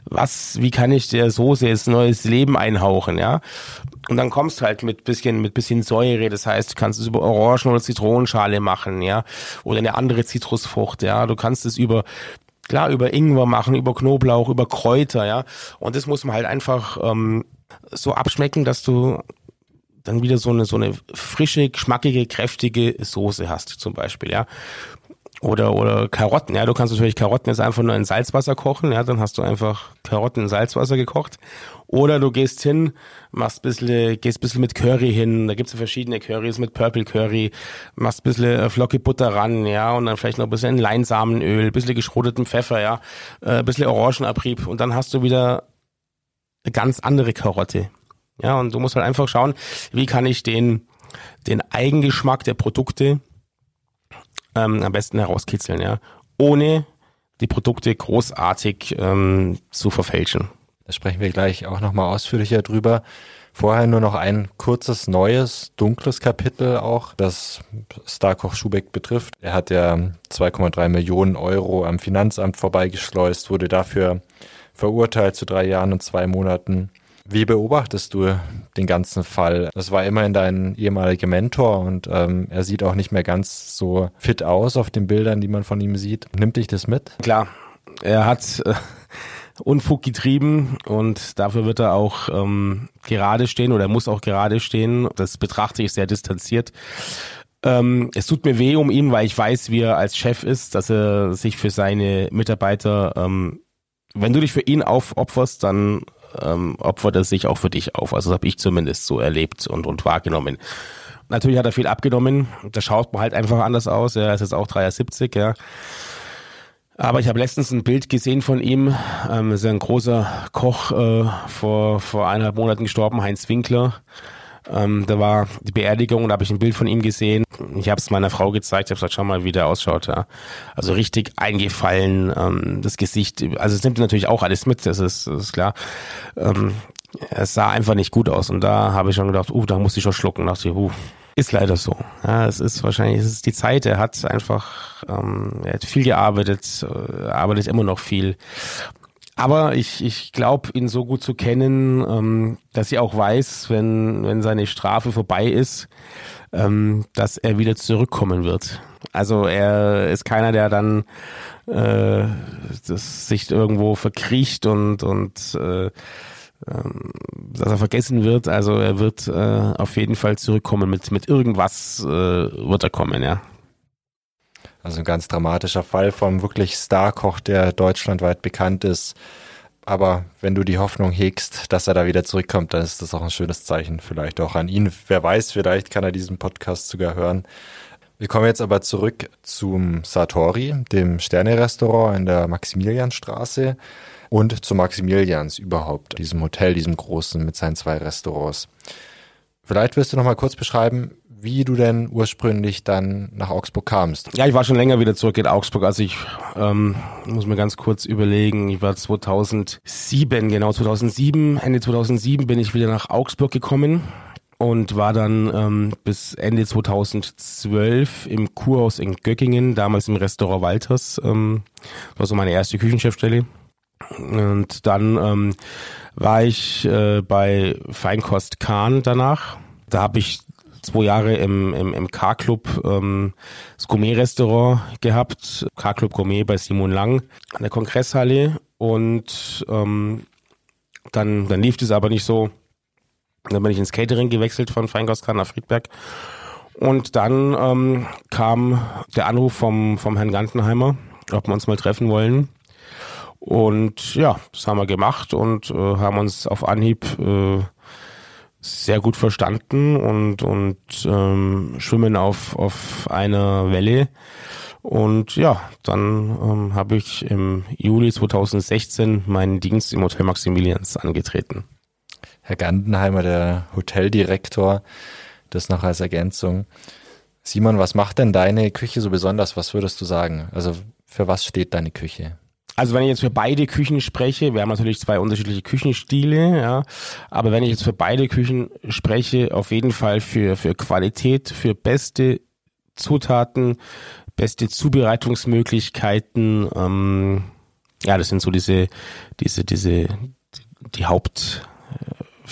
Was, wie kann ich der Soße jetzt neues Leben einhauchen, ja? Und dann kommst du halt mit bisschen, mit bisschen Säure, das heißt, du kannst es über Orangen- oder Zitronenschale machen, ja, oder eine andere Zitrusfrucht, ja, du kannst es über klar über Ingwer machen, über Knoblauch, über Kräuter, ja. Und das muss man halt einfach ähm, so abschmecken, dass du dann wieder so eine so eine frische, geschmackige, kräftige Soße hast, zum Beispiel, ja. Oder, oder Karotten, ja, du kannst natürlich Karotten jetzt einfach nur in Salzwasser kochen, ja, dann hast du einfach Karotten in Salzwasser gekocht. Oder du gehst hin, machst bisschen, gehst bisschen mit Curry hin, da gibt's ja verschiedene Currys mit Purple Curry, machst bisschen äh, Flocke Butter ran, ja, und dann vielleicht noch ein bisschen Leinsamenöl, bisschen geschroteten Pfeffer, ja, äh, bisschen Orangenabrieb. Und dann hast du wieder eine ganz andere Karotte. Ja, und du musst halt einfach schauen, wie kann ich den, den Eigengeschmack der Produkte ähm, am besten herauskitzeln, ja, ohne die Produkte großartig ähm, zu verfälschen. Da sprechen wir gleich auch nochmal ausführlicher drüber. Vorher nur noch ein kurzes, neues, dunkles Kapitel auch, das Starkoch Schubeck betrifft. Er hat ja 2,3 Millionen Euro am Finanzamt vorbeigeschleust, wurde dafür verurteilt zu drei Jahren und zwei Monaten. Wie beobachtest du den ganzen Fall? Das war immerhin dein ehemaliger Mentor und ähm, er sieht auch nicht mehr ganz so fit aus auf den Bildern, die man von ihm sieht. Nimmt dich das mit? Klar, er hat äh, Unfug getrieben und dafür wird er auch ähm, gerade stehen oder er muss auch gerade stehen. Das betrachte ich sehr distanziert. Ähm, es tut mir weh um ihn, weil ich weiß, wie er als Chef ist, dass er sich für seine Mitarbeiter ähm, wenn du dich für ihn aufopferst, dann ähm, opfert er sich auch für dich auf. Also das habe ich zumindest so erlebt und, und wahrgenommen. Natürlich hat er viel abgenommen. Da schaut man halt einfach anders aus. Er ist jetzt auch 73, ja. Aber ich habe letztens ein Bild gesehen von ihm. Ähm, ist ein großer Koch äh, vor vor eineinhalb Monaten gestorben, Heinz Winkler. Ähm, da war die Beerdigung da habe ich ein Bild von ihm gesehen. Ich habe es meiner Frau gezeigt, habe gesagt, schau mal, wie der ausschaut. Ja. Also richtig eingefallen, ähm, das Gesicht, also es nimmt natürlich auch alles mit, das ist, das ist klar. Ähm, es sah einfach nicht gut aus und da habe ich schon gedacht, uh, da muss ich schon schlucken. Da dachte ich, uh, Ist leider so. Ja, es ist wahrscheinlich, es ist die Zeit. Er hat einfach, ähm, er hat viel gearbeitet, äh, arbeitet immer noch viel. Aber ich, ich glaube, ihn so gut zu kennen, ähm, dass ich auch weiß, wenn, wenn seine Strafe vorbei ist, ähm, dass er wieder zurückkommen wird. Also er ist keiner, der dann äh, das sich irgendwo verkriecht und, und äh, ähm, dass er vergessen wird. Also er wird äh, auf jeden Fall zurückkommen. Mit, mit irgendwas äh, wird er kommen, ja. Also ein ganz dramatischer Fall vom wirklich Starkoch, der deutschlandweit bekannt ist. Aber wenn du die Hoffnung hegst, dass er da wieder zurückkommt, dann ist das auch ein schönes Zeichen. Vielleicht auch an ihn. Wer weiß, vielleicht kann er diesen Podcast sogar hören. Wir kommen jetzt aber zurück zum Satori, dem Sterne-Restaurant in der Maximilianstraße und zu Maximilians überhaupt, diesem Hotel, diesem großen mit seinen zwei Restaurants. Vielleicht wirst du noch mal kurz beschreiben, wie du denn ursprünglich dann nach Augsburg kamst. Ja, ich war schon länger wieder zurück in Augsburg. Also ich ähm, muss mir ganz kurz überlegen. Ich war 2007, genau 2007, Ende 2007 bin ich wieder nach Augsburg gekommen und war dann ähm, bis Ende 2012 im Kurhaus in Göckingen, damals im Restaurant Walters. Ähm, war so meine erste Küchenchefstelle. Und dann ähm, war ich äh, bei Feinkost Kahn danach. Da habe ich zwei Jahre im, im, im K-Club ähm, das Gourmet-Restaurant gehabt. K-Club Gourmet bei Simon Lang an der Kongresshalle. Und ähm, dann, dann lief es aber nicht so. Dann bin ich ins Catering gewechselt von Feinkost Kahn nach Friedberg. Und dann ähm, kam der Anruf vom, vom Herrn Gantenheimer, ob wir uns mal treffen wollen. Und ja, das haben wir gemacht und äh, haben uns auf Anhieb äh, sehr gut verstanden und, und ähm, schwimmen auf, auf einer Welle. Und ja, dann ähm, habe ich im Juli 2016 meinen Dienst im Hotel Maximilians angetreten. Herr Gandenheimer, der Hoteldirektor, das noch als Ergänzung. Simon, was macht denn deine Küche so besonders? Was würdest du sagen? Also für was steht deine Küche? Also wenn ich jetzt für beide Küchen spreche, wir haben natürlich zwei unterschiedliche Küchenstile, ja, aber wenn ich jetzt für beide Küchen spreche, auf jeden Fall für, für Qualität, für beste Zutaten, beste Zubereitungsmöglichkeiten, ähm, ja, das sind so diese, diese, diese, die Haupt,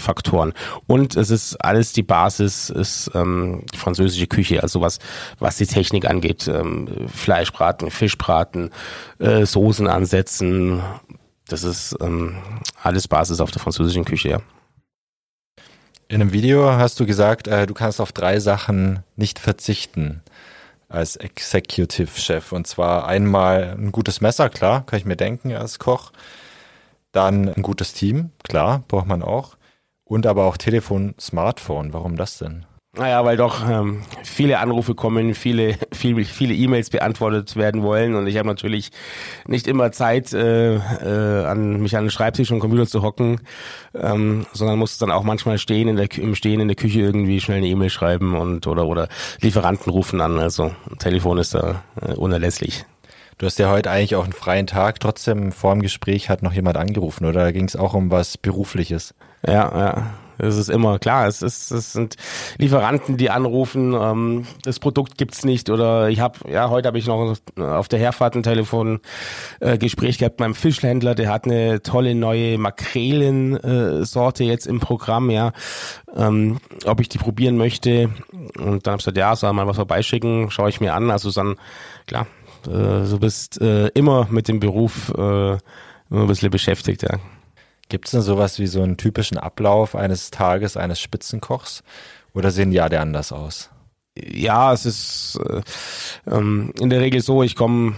Faktoren. Und es ist alles die Basis, ist ähm, die französische Küche, also was, was die Technik angeht. Ähm, Fleischbraten, Fischbraten, äh, Soßen ansetzen. Das ist ähm, alles Basis auf der französischen Küche, ja. In einem Video hast du gesagt, äh, du kannst auf drei Sachen nicht verzichten als Executive Chef. Und zwar einmal ein gutes Messer, klar, kann ich mir denken als Koch. Dann ein gutes Team, klar, braucht man auch. Und aber auch Telefon, Smartphone. Warum das denn? Naja, weil doch ähm, viele Anrufe kommen, viele [laughs] viele viele E-Mails beantwortet werden wollen und ich habe natürlich nicht immer Zeit, äh, äh, an mich an den Schreibtisch und Computer zu hocken, ähm, sondern muss dann auch manchmal stehen in der im Stehen in der Küche irgendwie schnell eine E-Mail schreiben und oder oder Lieferanten rufen an. Also Telefon ist da äh, unerlässlich. Du hast ja heute eigentlich auch einen freien Tag. Trotzdem vor dem Gespräch hat noch jemand angerufen, oder? Da ging es auch um was Berufliches. Ja, ja. Es ist immer klar, es, ist, es sind Lieferanten, die anrufen, ähm, das Produkt gibt's nicht oder ich habe, ja, heute habe ich noch auf der Herfahrt ein Telefongespräch äh, gehabt mit meinem Fischhändler, der hat eine tolle neue Makrelensorte äh, jetzt im Programm, ja, ähm, ob ich die probieren möchte und dann habe ich gesagt, ja, soll mal was vorbeischicken, schaue ich mir an, also dann, klar, äh, du bist äh, immer mit dem Beruf äh, immer ein bisschen beschäftigt, ja. Gibt es denn sowas wie so einen typischen Ablauf eines Tages eines Spitzenkochs oder sehen die alle anders aus? Ja, es ist äh, ähm, in der Regel so, ich komme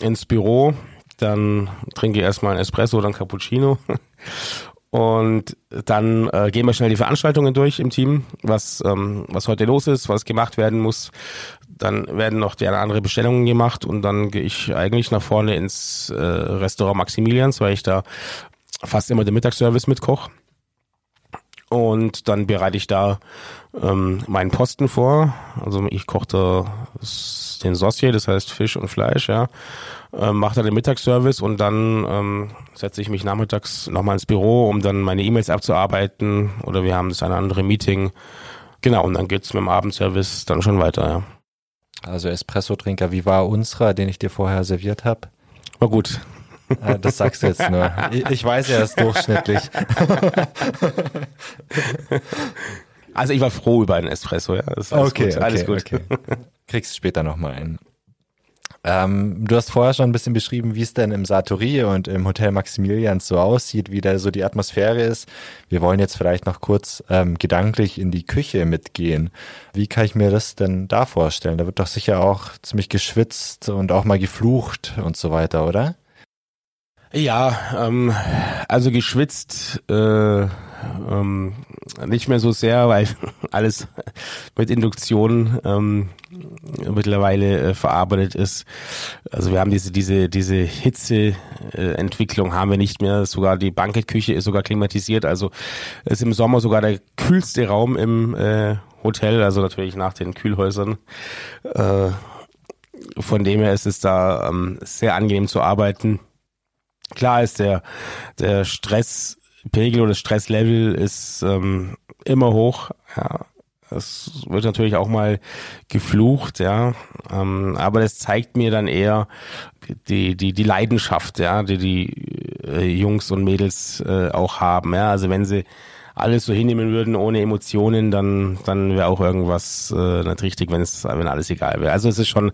ins Büro, dann trinke ich erstmal ein Espresso oder ein Cappuccino [laughs] und dann äh, gehen wir schnell die Veranstaltungen durch im Team, was, ähm, was heute los ist, was gemacht werden muss. Dann werden noch die andere Bestellungen gemacht und dann gehe ich eigentlich nach vorne ins äh, Restaurant Maximilians, weil ich da fast immer den Mittagsservice mit Koch. Und dann bereite ich da ähm, meinen Posten vor. Also ich koche da den Saucier, das heißt Fisch und Fleisch, ja. Ähm, mache da den Mittagsservice und dann ähm, setze ich mich nachmittags nochmal ins Büro, um dann meine E-Mails abzuarbeiten. Oder wir haben das eine andere Meeting. Genau, und dann geht's mit dem Abendservice dann schon weiter, ja. Also Espresso-Trinker, wie war unserer, den ich dir vorher serviert habe? War gut. Äh, das sagst du jetzt nur. [laughs] Ich weiß ja, er ist durchschnittlich. Also ich war froh über einen Espresso, ja. Das alles okay, gut. Alles gut. Okay. Kriegst später nochmal einen. Ähm, du hast vorher schon ein bisschen beschrieben, wie es denn im Sartori und im Hotel Maximilians so aussieht, wie da so die Atmosphäre ist. Wir wollen jetzt vielleicht noch kurz ähm, gedanklich in die Küche mitgehen. Wie kann ich mir das denn da vorstellen? Da wird doch sicher auch ziemlich geschwitzt und auch mal geflucht und so weiter, oder? Ja, ähm, also geschwitzt äh, ähm, nicht mehr so sehr, weil [laughs] alles mit Induktion ähm, mittlerweile äh, verarbeitet ist. Also wir haben diese diese diese Hitzeentwicklung haben wir nicht mehr. Sogar die Bankettküche ist sogar klimatisiert. Also ist im Sommer sogar der kühlste Raum im äh, Hotel. Also natürlich nach den Kühlhäusern. Äh, von dem her ist es da ähm, sehr angenehm zu arbeiten. Klar ist der, der Stresspegel oder Stresslevel ist ähm, immer hoch. Ja. Es wird natürlich auch mal geflucht, ja. Ähm, aber das zeigt mir dann eher die, die, die Leidenschaft, ja, die die äh, Jungs und Mädels äh, auch haben. Ja. Also wenn sie alles so hinnehmen würden ohne Emotionen, dann dann wäre auch irgendwas äh, nicht richtig, wenn es wenn alles egal wäre. Also es ist schon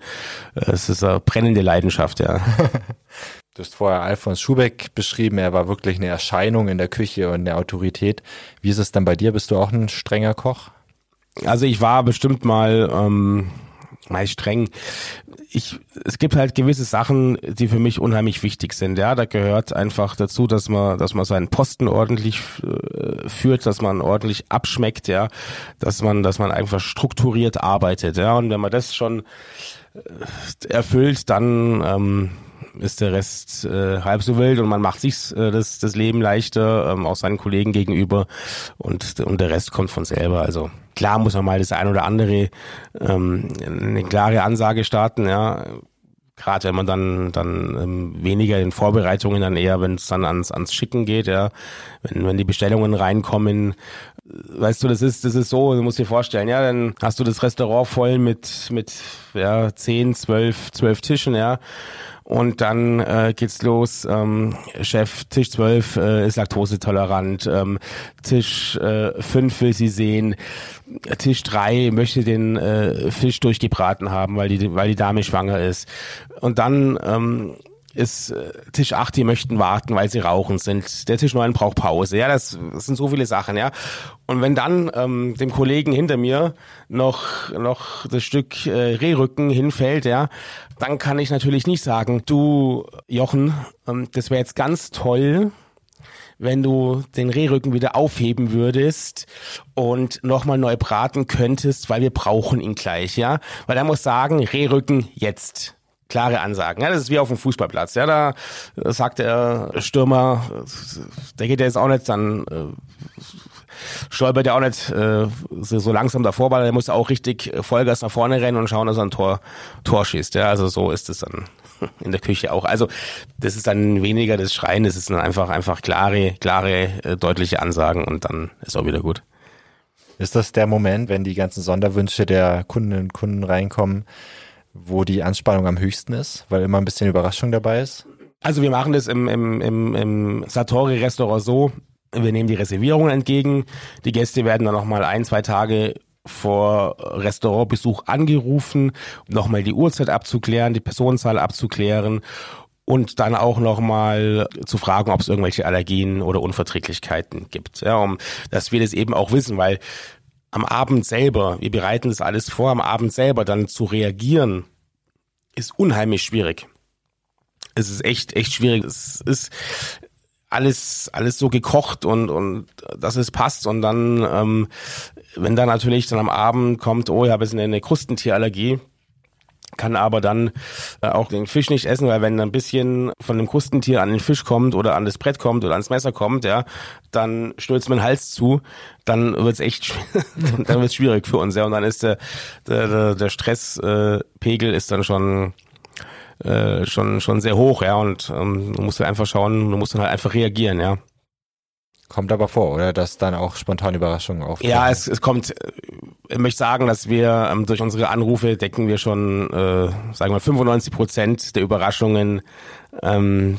es ist eine brennende Leidenschaft, ja. [laughs] Du hast vorher Alfons Schubeck beschrieben, er war wirklich eine Erscheinung in der Küche und eine Autorität. Wie ist es dann bei dir? Bist du auch ein strenger Koch? Also ich war bestimmt mal ähm, mal streng. Ich, es gibt halt gewisse Sachen, die für mich unheimlich wichtig sind. Ja, da gehört einfach dazu, dass man, dass man seinen Posten ordentlich äh, führt, dass man ordentlich abschmeckt, ja, dass man, dass man einfach strukturiert arbeitet, ja. Und wenn man das schon äh, erfüllt, dann ähm, ist der Rest äh, halb so wild und man macht sich äh, das, das Leben leichter, ähm, auch seinen Kollegen gegenüber und, und der Rest kommt von selber. Also klar muss man mal das ein oder andere ähm, eine klare Ansage starten, ja. Gerade wenn man dann dann ähm, weniger in Vorbereitungen, dann eher, wenn es dann ans ans Schicken geht, ja, wenn wenn die Bestellungen reinkommen, weißt du, das ist, das ist so, du musst dir vorstellen, ja, dann hast du das Restaurant voll mit, mit, ja, zehn, zwölf, zwölf Tischen, ja. Und dann äh, geht's los. Ähm, Chef, Tisch 12 äh, ist laktosetolerant. Ähm, Tisch äh, 5 will sie sehen. Tisch 3 möchte den äh, Fisch durchgebraten haben, weil die, weil die Dame schwanger ist. Und dann ähm, ist äh, Tisch 8, die möchten warten, weil sie rauchen sind. Der Tisch 9 braucht Pause. Ja, das, das sind so viele Sachen, ja. Und wenn dann ähm, dem Kollegen hinter mir noch, noch das Stück äh, Rehrücken hinfällt, ja, dann kann ich natürlich nicht sagen, du Jochen, ähm, das wäre jetzt ganz toll, wenn du den Rehrücken wieder aufheben würdest und nochmal neu braten könntest, weil wir brauchen ihn gleich, ja. Weil er muss sagen, Rehrücken jetzt. Klare Ansagen. Ja, das ist wie auf dem Fußballplatz. Ja, da sagt der Stürmer, der geht ja jetzt auch nicht dann äh, stolpert ja auch nicht äh, so langsam davor, weil er muss auch richtig Vollgas nach vorne rennen und schauen, dass er ein Tor, Tor schießt. Ja, also so ist es dann in der Küche auch. Also das ist dann weniger das Schreien, das ist dann einfach einfach klare, klare, äh, deutliche Ansagen und dann ist auch wieder gut. Ist das der Moment, wenn die ganzen Sonderwünsche der Kundinnen und Kunden reinkommen, wo die Anspannung am höchsten ist, weil immer ein bisschen Überraschung dabei ist? Also wir machen das im, im, im, im Satori-Restaurant so, wir nehmen die Reservierungen entgegen. Die Gäste werden dann nochmal ein, zwei Tage vor Restaurantbesuch angerufen, um nochmal die Uhrzeit abzuklären, die Personenzahl abzuklären und dann auch nochmal zu fragen, ob es irgendwelche Allergien oder Unverträglichkeiten gibt. Ja, um, dass wir das eben auch wissen, weil am Abend selber, wir bereiten das alles vor, am Abend selber dann zu reagieren, ist unheimlich schwierig. Es ist echt, echt schwierig. Es ist, alles, alles so gekocht und, und dass es passt. Und dann, ähm, wenn dann natürlich dann am Abend kommt, oh, ich habe jetzt eine Krustentierallergie, kann aber dann äh, auch den Fisch nicht essen, weil wenn ein bisschen von dem Krustentier an den Fisch kommt oder an das Brett kommt oder ans Messer kommt, ja, dann stürzt den Hals zu, dann wird's echt, [laughs] dann wird's schwierig für uns, ja, und dann ist der der, der Stresspegel ist dann schon äh, schon schon sehr hoch, ja, und ähm, du musst halt einfach schauen, du musst dann halt einfach reagieren, ja. Kommt aber vor, oder? Dass dann auch spontan Überraschungen auftauchen. Ja, es, es kommt, möchte sagen, dass wir ähm, durch unsere Anrufe decken wir schon, äh, sagen wir 95 Prozent der Überraschungen ähm,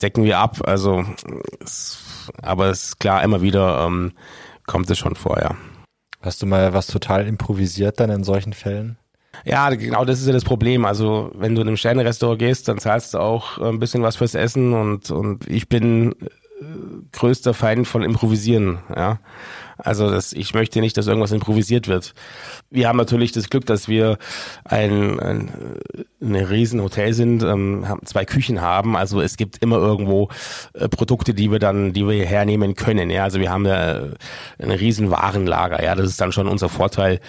decken wir ab. Also, es, aber es ist klar, immer wieder ähm, kommt es schon vor, ja. Hast du mal was total improvisiert dann in solchen Fällen? Ja, genau, das ist ja das Problem. Also, wenn du in einem Sterne-Restaurant gehst, dann zahlst du auch ein bisschen was fürs Essen und, und ich bin äh, größter Feind von Improvisieren, ja. Also das, ich möchte nicht, dass irgendwas improvisiert wird. Wir haben natürlich das Glück, dass wir ein, ein, eine riesen Hotel sind, ähm, zwei Küchen haben. Also es gibt immer irgendwo äh, Produkte, die wir dann, die wir hernehmen können. Ja, also wir haben ja ein riesen Warenlager. Ja, das ist dann schon unser Vorteil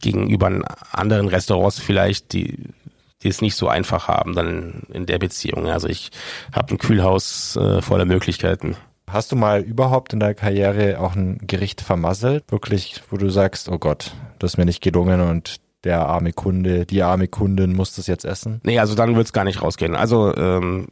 gegenüber anderen Restaurants vielleicht, die die es nicht so einfach haben dann in der Beziehung. Also ich habe ein Kühlhaus äh, voller Möglichkeiten. Hast du mal überhaupt in deiner Karriere auch ein Gericht vermasselt? Wirklich, wo du sagst, oh Gott, das ist mir nicht gelungen und der arme Kunde, die arme Kundin muss das jetzt essen? Nee, also dann wird's gar nicht rausgehen. Also ähm,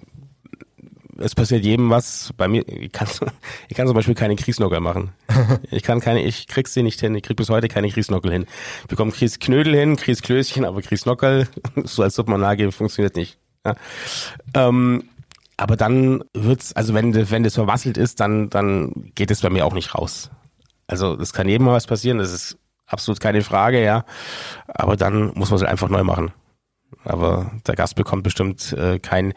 es passiert jedem was. Bei mir, ich kann, [laughs] ich kann zum Beispiel keine Kriesnockel machen. [laughs] Ich kann keine, ich krieg's sie nicht hin. Ich krieg bis heute keine Kriesnockel hin. Ich bekomme Kriesknödel hin, Kriesklößchen, aber Kriesnockel, [laughs] so als Suppenanlage, funktioniert nicht. Ja. Ähm, aber dann wird's, also wenn, wenn das verwasselt ist, dann, dann geht es bei mir auch nicht raus. Also das kann jedem mal was passieren, das ist absolut keine Frage, ja. Aber dann muss man es einfach neu machen. Aber der Gast bekommt bestimmt äh, kein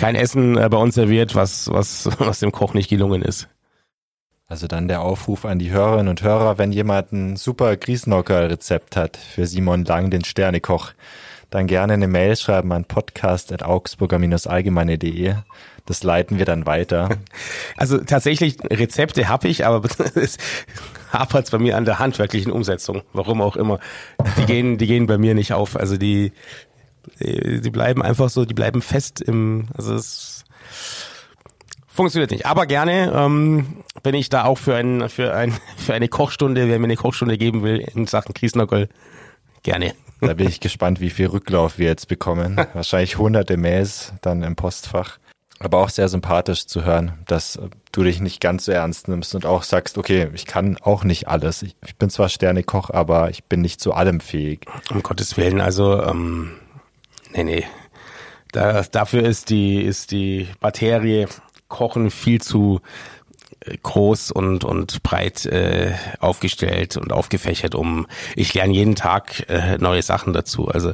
kein Essen äh, bei uns serviert, was, was, [laughs] was dem Koch nicht gelungen ist. Also dann der Aufruf an die Hörerinnen und Hörer, wenn jemand ein super Griesnocker-Rezept hat für Simon Lang, den Sternekoch, dann gerne eine Mail schreiben an podcast.augsburger-allgemeine.de. Das leiten wir dann weiter. [laughs] Also tatsächlich Rezepte habe ich, aber [laughs] es hapert bei mir an der handwerklichen Umsetzung. Warum auch immer. Die gehen, die gehen bei mir nicht auf. Also die, die bleiben einfach so, die bleiben fest im, also es funktioniert nicht. Aber gerne ähm, bin ich da auch für ein, für ein, [laughs] für eine Kochstunde, wer mir eine Kochstunde geben will in Sachen Kriesnockel, gerne. Da bin ich gespannt, wie viel Rücklauf wir jetzt bekommen. [laughs] Wahrscheinlich hunderte Mails dann im Postfach. Aber auch sehr sympathisch zu hören, dass du dich nicht ganz so ernst nimmst und auch sagst, okay, ich kann auch nicht alles. Ich, ich bin zwar Sternekoch, aber ich bin nicht zu allem fähig. Um Gottes Willen, also ähm, nee, nee. Da, dafür ist die, ist die Materie Kochen viel zu äh, groß und und breit äh, aufgestellt und aufgefächert um ich lerne jeden Tag äh, neue Sachen dazu also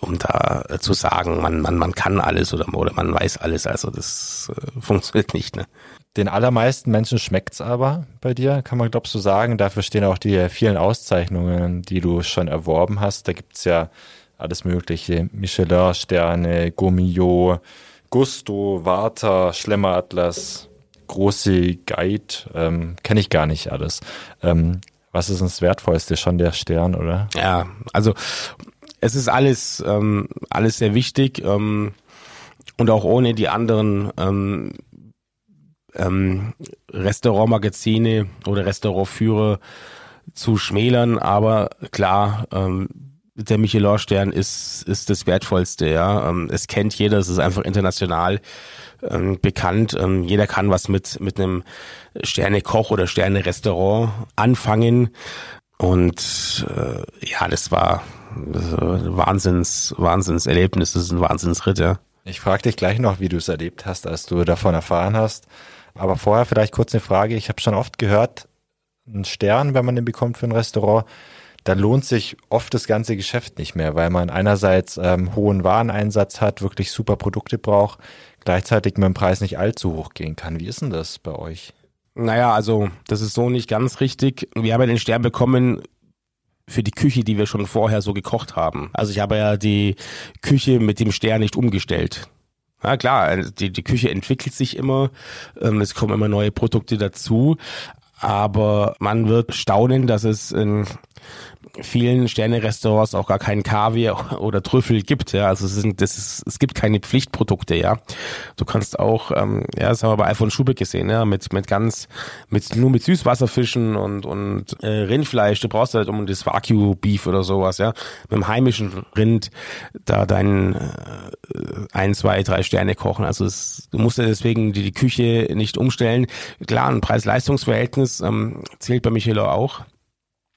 um da äh, zu sagen man man man kann alles oder oder man weiß alles also das äh, [laughs] funktioniert nicht ne den allermeisten Menschen schmeckt's aber bei dir, kann man glaubst du sagen. Dafür stehen auch die vielen Auszeichnungen, die du schon erworben hast. Da gibt's ja alles mögliche. Michelin-Sterne, Gourmillot, Gusto, Warta, Schlemmeratlas, große Guide, ähm, kenne ich gar nicht alles. Ähm, was ist das Wertvollste? Schon der Stern, oder? Ja, also es ist alles, ähm, alles sehr wichtig ähm, und auch ohne die anderen ähm, ähm, Restaurantmagazine oder Restaurantführer zu schmälern, aber klar, ähm, der Michelin-Stern ist, ist das Wertvollste, ja. Ähm, es kennt jeder, es ist einfach international ähm, bekannt. Ähm, jeder kann was mit, mit einem Sterne-Koch oder Sterne-Restaurant anfangen. Und äh, ja, das war, das war ein Wahnsinns, Wahnsinnserlebnis, das ist ein Wahnsinnsritt, ja. Ich frage dich gleich noch, wie du es erlebt hast, als du davon erfahren hast. Aber vorher vielleicht kurz eine Frage. Ich habe schon oft gehört, ein Stern, wenn man den bekommt für ein Restaurant, dann lohnt sich oft das ganze Geschäft nicht mehr, weil man einerseits ähm, hohen Wareneinsatz hat, wirklich super Produkte braucht, gleichzeitig mit dem Preis nicht allzu hoch gehen kann. Wie ist denn das bei euch? Naja, also das ist so nicht ganz richtig. Wir haben ja den Stern bekommen für die Küche, die wir schon vorher so gekocht haben. Also ich habe ja die Küche mit dem Stern nicht umgestellt. Ja klar, die, die Küche entwickelt sich immer, ähm, es kommen immer neue Produkte dazu, aber man wird staunen, dass es in vielen Sterne-Restaurants auch gar keinen Kaviar [laughs] oder Trüffel gibt. Ja, also es, sind, das ist, es gibt keine Pflichtprodukte. Ja, du kannst auch, ähm, ja, das haben wir bei iPhone Schubeck gesehen, ja, mit mit ganz, mit nur mit Süßwasserfischen und und äh, Rindfleisch. Du brauchst halt um das Wagyu Beef oder sowas. Ja, mit dem heimischen Rind da dein äh, ein, zwei, drei Sterne kochen. Also es, du musst ja deswegen die, die Küche nicht umstellen. Klar, ein Preis-Leistungs-Verhältnis ähm, zählt bei Michelin auch.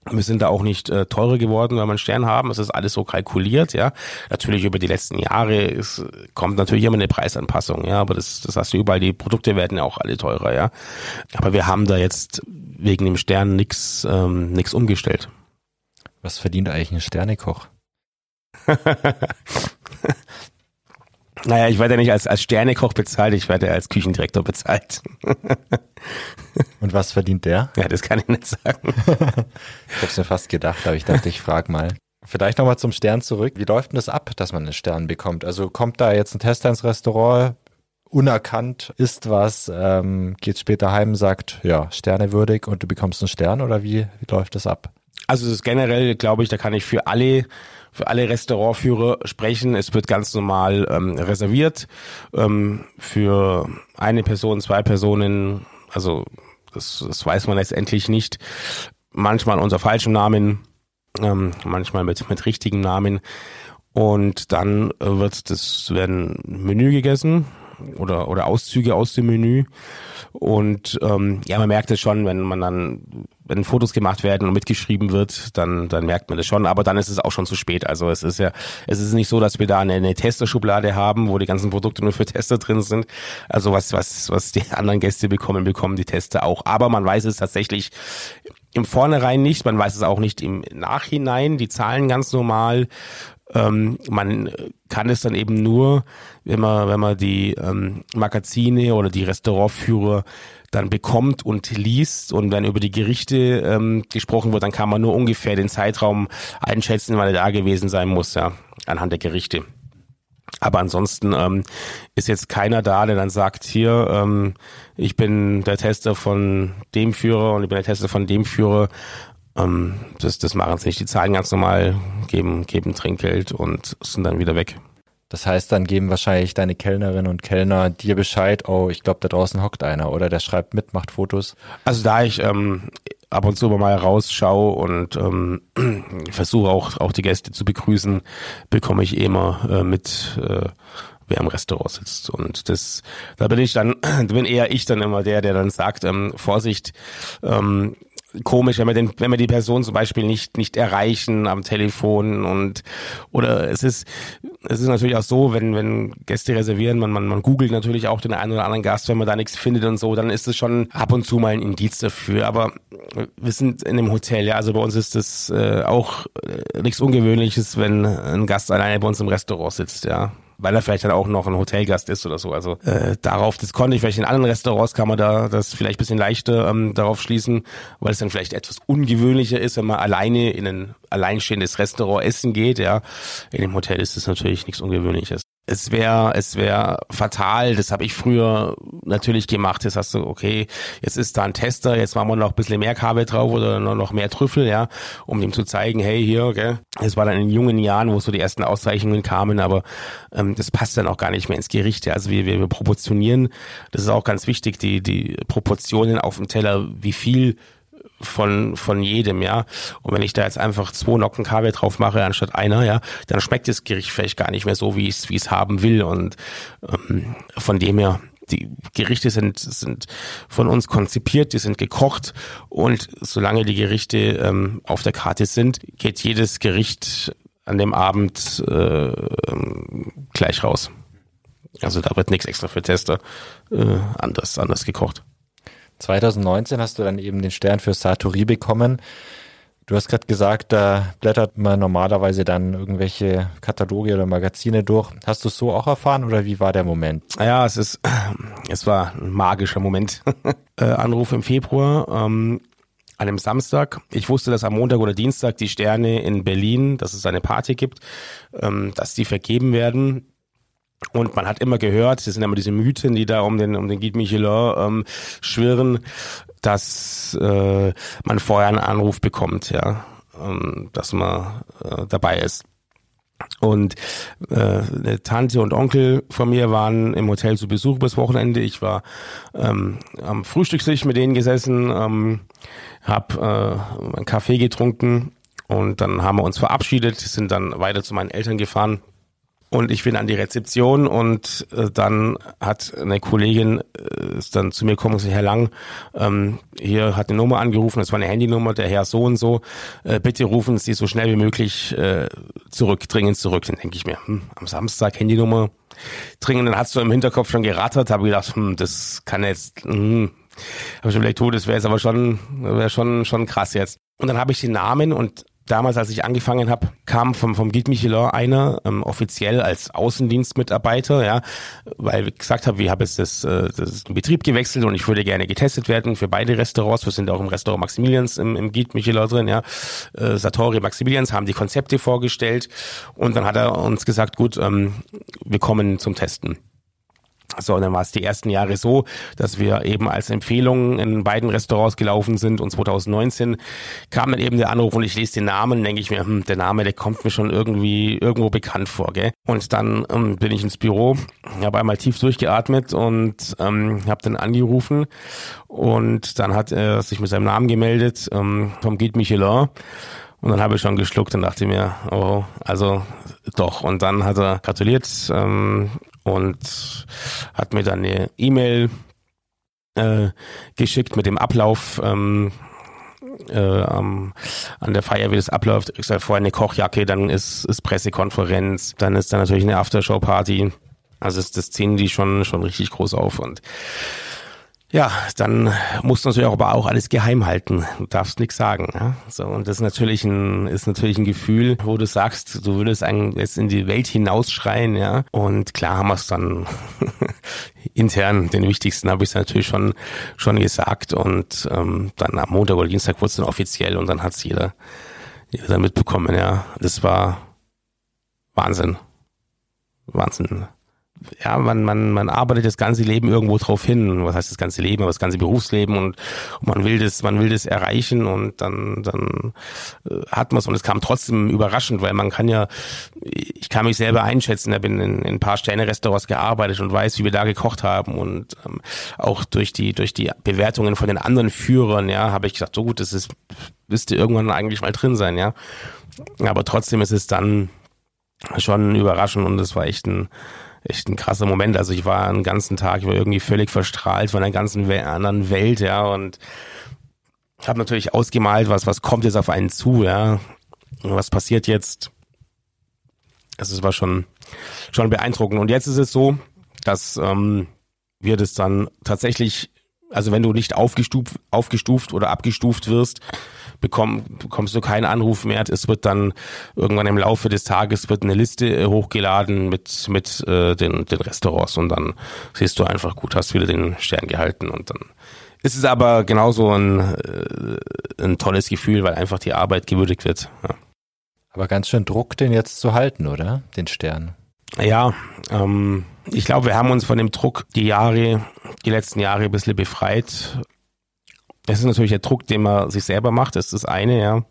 Wir sind da auch nicht äh, teurer geworden, weil wir einen Stern haben. Es ist alles so kalkuliert, ja. Natürlich über die letzten Jahre ist, kommt natürlich immer eine Preisanpassung, ja. Aber das, das hast du überall. Die Produkte werden ja auch alle teurer, ja. Aber wir haben da jetzt wegen dem Stern nix, ähm, nix umgestellt. Was verdient eigentlich ein Sternekoch? [laughs] naja, ich werde ja nicht als, als Sternekoch bezahlt, ich werde als Küchendirektor bezahlt. Und was verdient der? Ja, das kann ich nicht sagen. ich habe es mir fast gedacht, aber ich dachte, ich frage mal. Vielleicht nochmal zum Stern zurück. Wie läuft denn das ab, dass man einen Stern bekommt? Also kommt da jetzt ein Tester ins Restaurant, unerkannt, isst was, ähm, geht später heim, sagt, ja, sternewürdig und du bekommst einen Stern oder wie, wie läuft das ab? Also es ist generell, glaube ich, da kann ich für alle für alle Restaurantführer sprechen. Es wird ganz normal ähm, reserviert ähm, für eine Person, zwei Personen. Also das, das weiß man letztendlich nicht. Manchmal unter falschem Namen, ähm, manchmal mit mit richtigen Namen. Und dann wird das werden Menü gegessen oder oder Auszüge aus dem Menü. Und ähm, ja, man merkt es schon, wenn man dann, wenn Fotos gemacht werden und mitgeschrieben wird, dann, dann merkt man das schon. Aber dann ist es auch schon zu spät. Also es ist ja, es ist nicht so, dass wir da eine, eine Testerschublade haben, wo die ganzen Produkte nur für Tester drin sind. Also was, was, was die anderen Gäste bekommen, bekommen die Tester auch. Aber man weiß es tatsächlich im Vornherein nicht, man weiß es auch nicht im Nachhinein. Die Zahlen ganz normal. Ähm, man kann es dann eben nur, wenn man, wenn man die ähm, Magazine oder die Restaurantführer dann bekommt und liest und wenn über die Gerichte ähm, gesprochen wird, dann kann man nur ungefähr den Zeitraum einschätzen, wann er da gewesen sein muss, ja, anhand der Gerichte. Aber ansonsten ähm, ist jetzt keiner da, der dann sagt, hier, ähm, ich bin der Tester von dem Führer und ich bin der Tester von dem Führer ähm, das, das machen sie nicht. Die zahlen ganz normal, geben, geben Trinkgeld und sind dann wieder weg. Das heißt, dann geben wahrscheinlich deine Kellnerinnen und Kellner dir Bescheid, oh, ich glaube, da draußen hockt einer oder der schreibt mit, macht Fotos. Also da ich ähm, ab und zu mal rausschaue und ähm, [clears throat] versuche auch, auch die Gäste zu begrüßen, bekomme ich immer äh, mit, äh, wer im Restaurant sitzt. Und das, da bin ich dann, [clears throat] bin eher ich dann immer der, der dann sagt, ähm, Vorsicht, ähm, komisch, wenn wir den, wenn wir die Person zum Beispiel nicht nicht erreichen am Telefon und oder es ist es ist natürlich auch so, wenn wenn Gäste reservieren, man man man googelt natürlich auch den einen oder anderen Gast, wenn man da nichts findet und so, dann ist es schon ab und zu mal ein Indiz dafür. Aber wir sind in einem Hotel, ja, also bei uns ist das äh, auch äh, nichts Ungewöhnliches, wenn ein Gast alleine bei uns im Restaurant sitzt, ja weil er vielleicht dann auch noch ein Hotelgast ist oder so. Also äh, darauf, das konnte ich vielleicht in anderen Restaurants kann man da das vielleicht bisschen leichter ähm, darauf schließen, weil es dann vielleicht etwas ungewöhnlicher ist, wenn man alleine in ein alleinstehendes Restaurant essen geht. Ja, in dem Hotel ist es natürlich nichts Ungewöhnliches es wäre es wäre fatal, das habe ich früher natürlich gemacht. Jetzt hast du, okay, jetzt ist da ein Tester, jetzt machen wir noch ein bisschen mehr Kabel drauf oder noch mehr Trüffel, ja, um dem zu zeigen, hey, hier, okay. Es war dann in jungen Jahren, wo so die ersten Auszeichnungen kamen, aber ähm, das passt dann auch gar nicht mehr ins Gericht. Ja. Also wir, wir, wir proportionieren, das ist auch ganz wichtig, die, die Proportionen auf dem Teller, wie viel von, von jedem, ja. Und wenn ich da jetzt einfach zwei Nocken Kaviar drauf mache, anstatt einer, ja, dann schmeckt das Gericht vielleicht gar nicht mehr so, wie ich es wie haben will. Und ähm, von dem her, die Gerichte sind, sind von uns konzipiert, die sind gekocht und solange die Gerichte ähm, auf der Karte sind, geht jedes Gericht an dem Abend äh, gleich raus. Also da wird nichts extra für Tester äh, anders, anders gekocht. 2019 hast du dann eben den Stern für Satori bekommen. Du hast gerade gesagt, da blättert man normalerweise dann irgendwelche Kataloge oder Magazine durch. Hast du es so auch erfahren oder wie war der Moment? Ja, es ist, [clears throat] es war ein magischer Moment. [laughs] äh, Anruf im Februar, ähm, an einem Samstag. Ich wusste, dass am Montag oder Dienstag die Sterne in Berlin, dass es eine Party gibt, ähm, dass die vergeben werden. Und man hat immer gehört, das sind immer diese Mythen, die da um den, um den Guide Michelin ähm, schwirren, dass äh, man vorher einen Anruf bekommt, ja, ähm, dass man äh, dabei ist. Und äh, eine Tante und Onkel von mir waren im Hotel zu Besuch bis Wochenende. Ich war ähm, am Frühstückstisch mit denen gesessen, ähm, habe äh, einen Kaffee getrunken und dann haben wir uns verabschiedet, sind dann weiter zu meinen Eltern gefahren Und ich bin an die Rezeption und äh, dann hat eine Kollegin äh, ist dann zu mir gekommen und gesagt, Herr Lang, ähm, hier hat eine Nummer angerufen, das war eine Handynummer, der Herr so und so, äh, bitte rufen Sie so schnell wie möglich äh, zurück, dringend zurück. Dann denke ich mir, hm, am Samstag Handynummer dringend, dann hast du im Hinterkopf schon gerattert, habe gedacht, hm, das kann jetzt, hm, habe ich vielleicht tot, das wäre jetzt aber schon, wäre schon, schon krass jetzt. Und dann habe ich den Namen und damals, als ich angefangen habe, kam vom, vom Guide Michelin einer ähm, offiziell als Außendienstmitarbeiter, ja, weil ich gesagt habe, ich habe jetzt das, äh, das Betrieb gewechselt und ich würde gerne getestet werden für beide Restaurants. Wir sind auch im Restaurant Maximilians im, im Guide Michelin drin, ja. Äh, Satori Maximilians haben die Konzepte vorgestellt und dann hat er uns gesagt, gut, ähm, wir kommen zum Testen. So, dann war es die ersten Jahre so, dass wir eben als Empfehlung in beiden Restaurants gelaufen sind und 2019 kam dann eben der Anruf und ich lese den Namen, denke ich mir, hm, der Name, der kommt mir schon irgendwie irgendwo bekannt vor, gell? Und dann ähm, bin ich ins Büro, habe einmal tief durchgeatmet und ähm, habe dann angerufen und dann hat er sich mit seinem Namen gemeldet ähm, vom Guide Michelin. Und dann habe ich schon geschluckt und dachte mir, oh, also doch. Und dann hat er gratuliert ähm, und hat mir dann eine E-Mail äh, geschickt mit dem Ablauf ähm, äh, an der Feier, wie das abläuft. Ich sage vorher eine Kochjacke, dann ist, ist Pressekonferenz, dann ist da natürlich eine Aftershow-Party. Also das, das ziehen die schon schon richtig groß auf und ja, dann musst du natürlich auch, aber auch alles geheim halten. Du darfst nichts sagen. Ja? So, und das ist natürlich ein, ist natürlich ein Gefühl, wo du sagst, du würdest eigentlich jetzt in die Welt hinausschreien, ja. Und klar haben wir es dann [laughs] intern, den wichtigsten habe ich es natürlich schon, schon gesagt. Und ähm, dann am Montag oder Dienstag wurde es dann offiziell und dann hat es jeder, jeder dann mitbekommen, ja. Das war Wahnsinn. Wahnsinn ja, man, man, man arbeitet das ganze Leben irgendwo drauf hin. Was heißt das ganze Leben, aber das ganze Berufsleben und, und man will das, man will das erreichen und dann, dann äh, hat man es und es kam trotzdem überraschend, weil man kann ja, ich kann mich selber einschätzen, ich bin in, in ein paar Sterne-Restaurants gearbeitet und weiß, wie wir da gekocht haben und ähm, auch durch die, durch die Bewertungen von den anderen Führern, ja, habe ich gesagt, so gut, das ist, müsste irgendwann eigentlich mal drin sein, ja. Aber trotzdem ist es dann schon überraschend und es war echt ein, echt ein krasser Moment. Also ich war einen ganzen Tag, ich war irgendwie völlig verstrahlt von der ganzen We anderen Welt, ja, und habe natürlich ausgemalt, was, was kommt jetzt auf einen zu, ja, was passiert jetzt. Also es war schon, schon beeindruckend. Und jetzt ist es so, dass ähm, wir das dann tatsächlich, also wenn du nicht aufgestuft, aufgestuft oder abgestuft wirst, bekomm, bekommst du keinen Anruf mehr. Es wird dann irgendwann im Laufe des Tages wird eine Liste äh, hochgeladen mit, mit äh, den, den Restaurants und dann siehst du einfach, gut, hast wieder den Stern gehalten und dann ist es aber genauso ein, äh, ein tolles Gefühl, weil einfach die Arbeit gewürdigt wird. Ja. Aber ganz schön Druck, den jetzt zu halten, oder? Den Stern. Ja, ähm, ich glaube, wir haben uns von dem Druck die Jahre, die letzten Jahre ein bisschen befreit. Es ist natürlich der Druck, den man sich selber macht, das ist das eine, ja.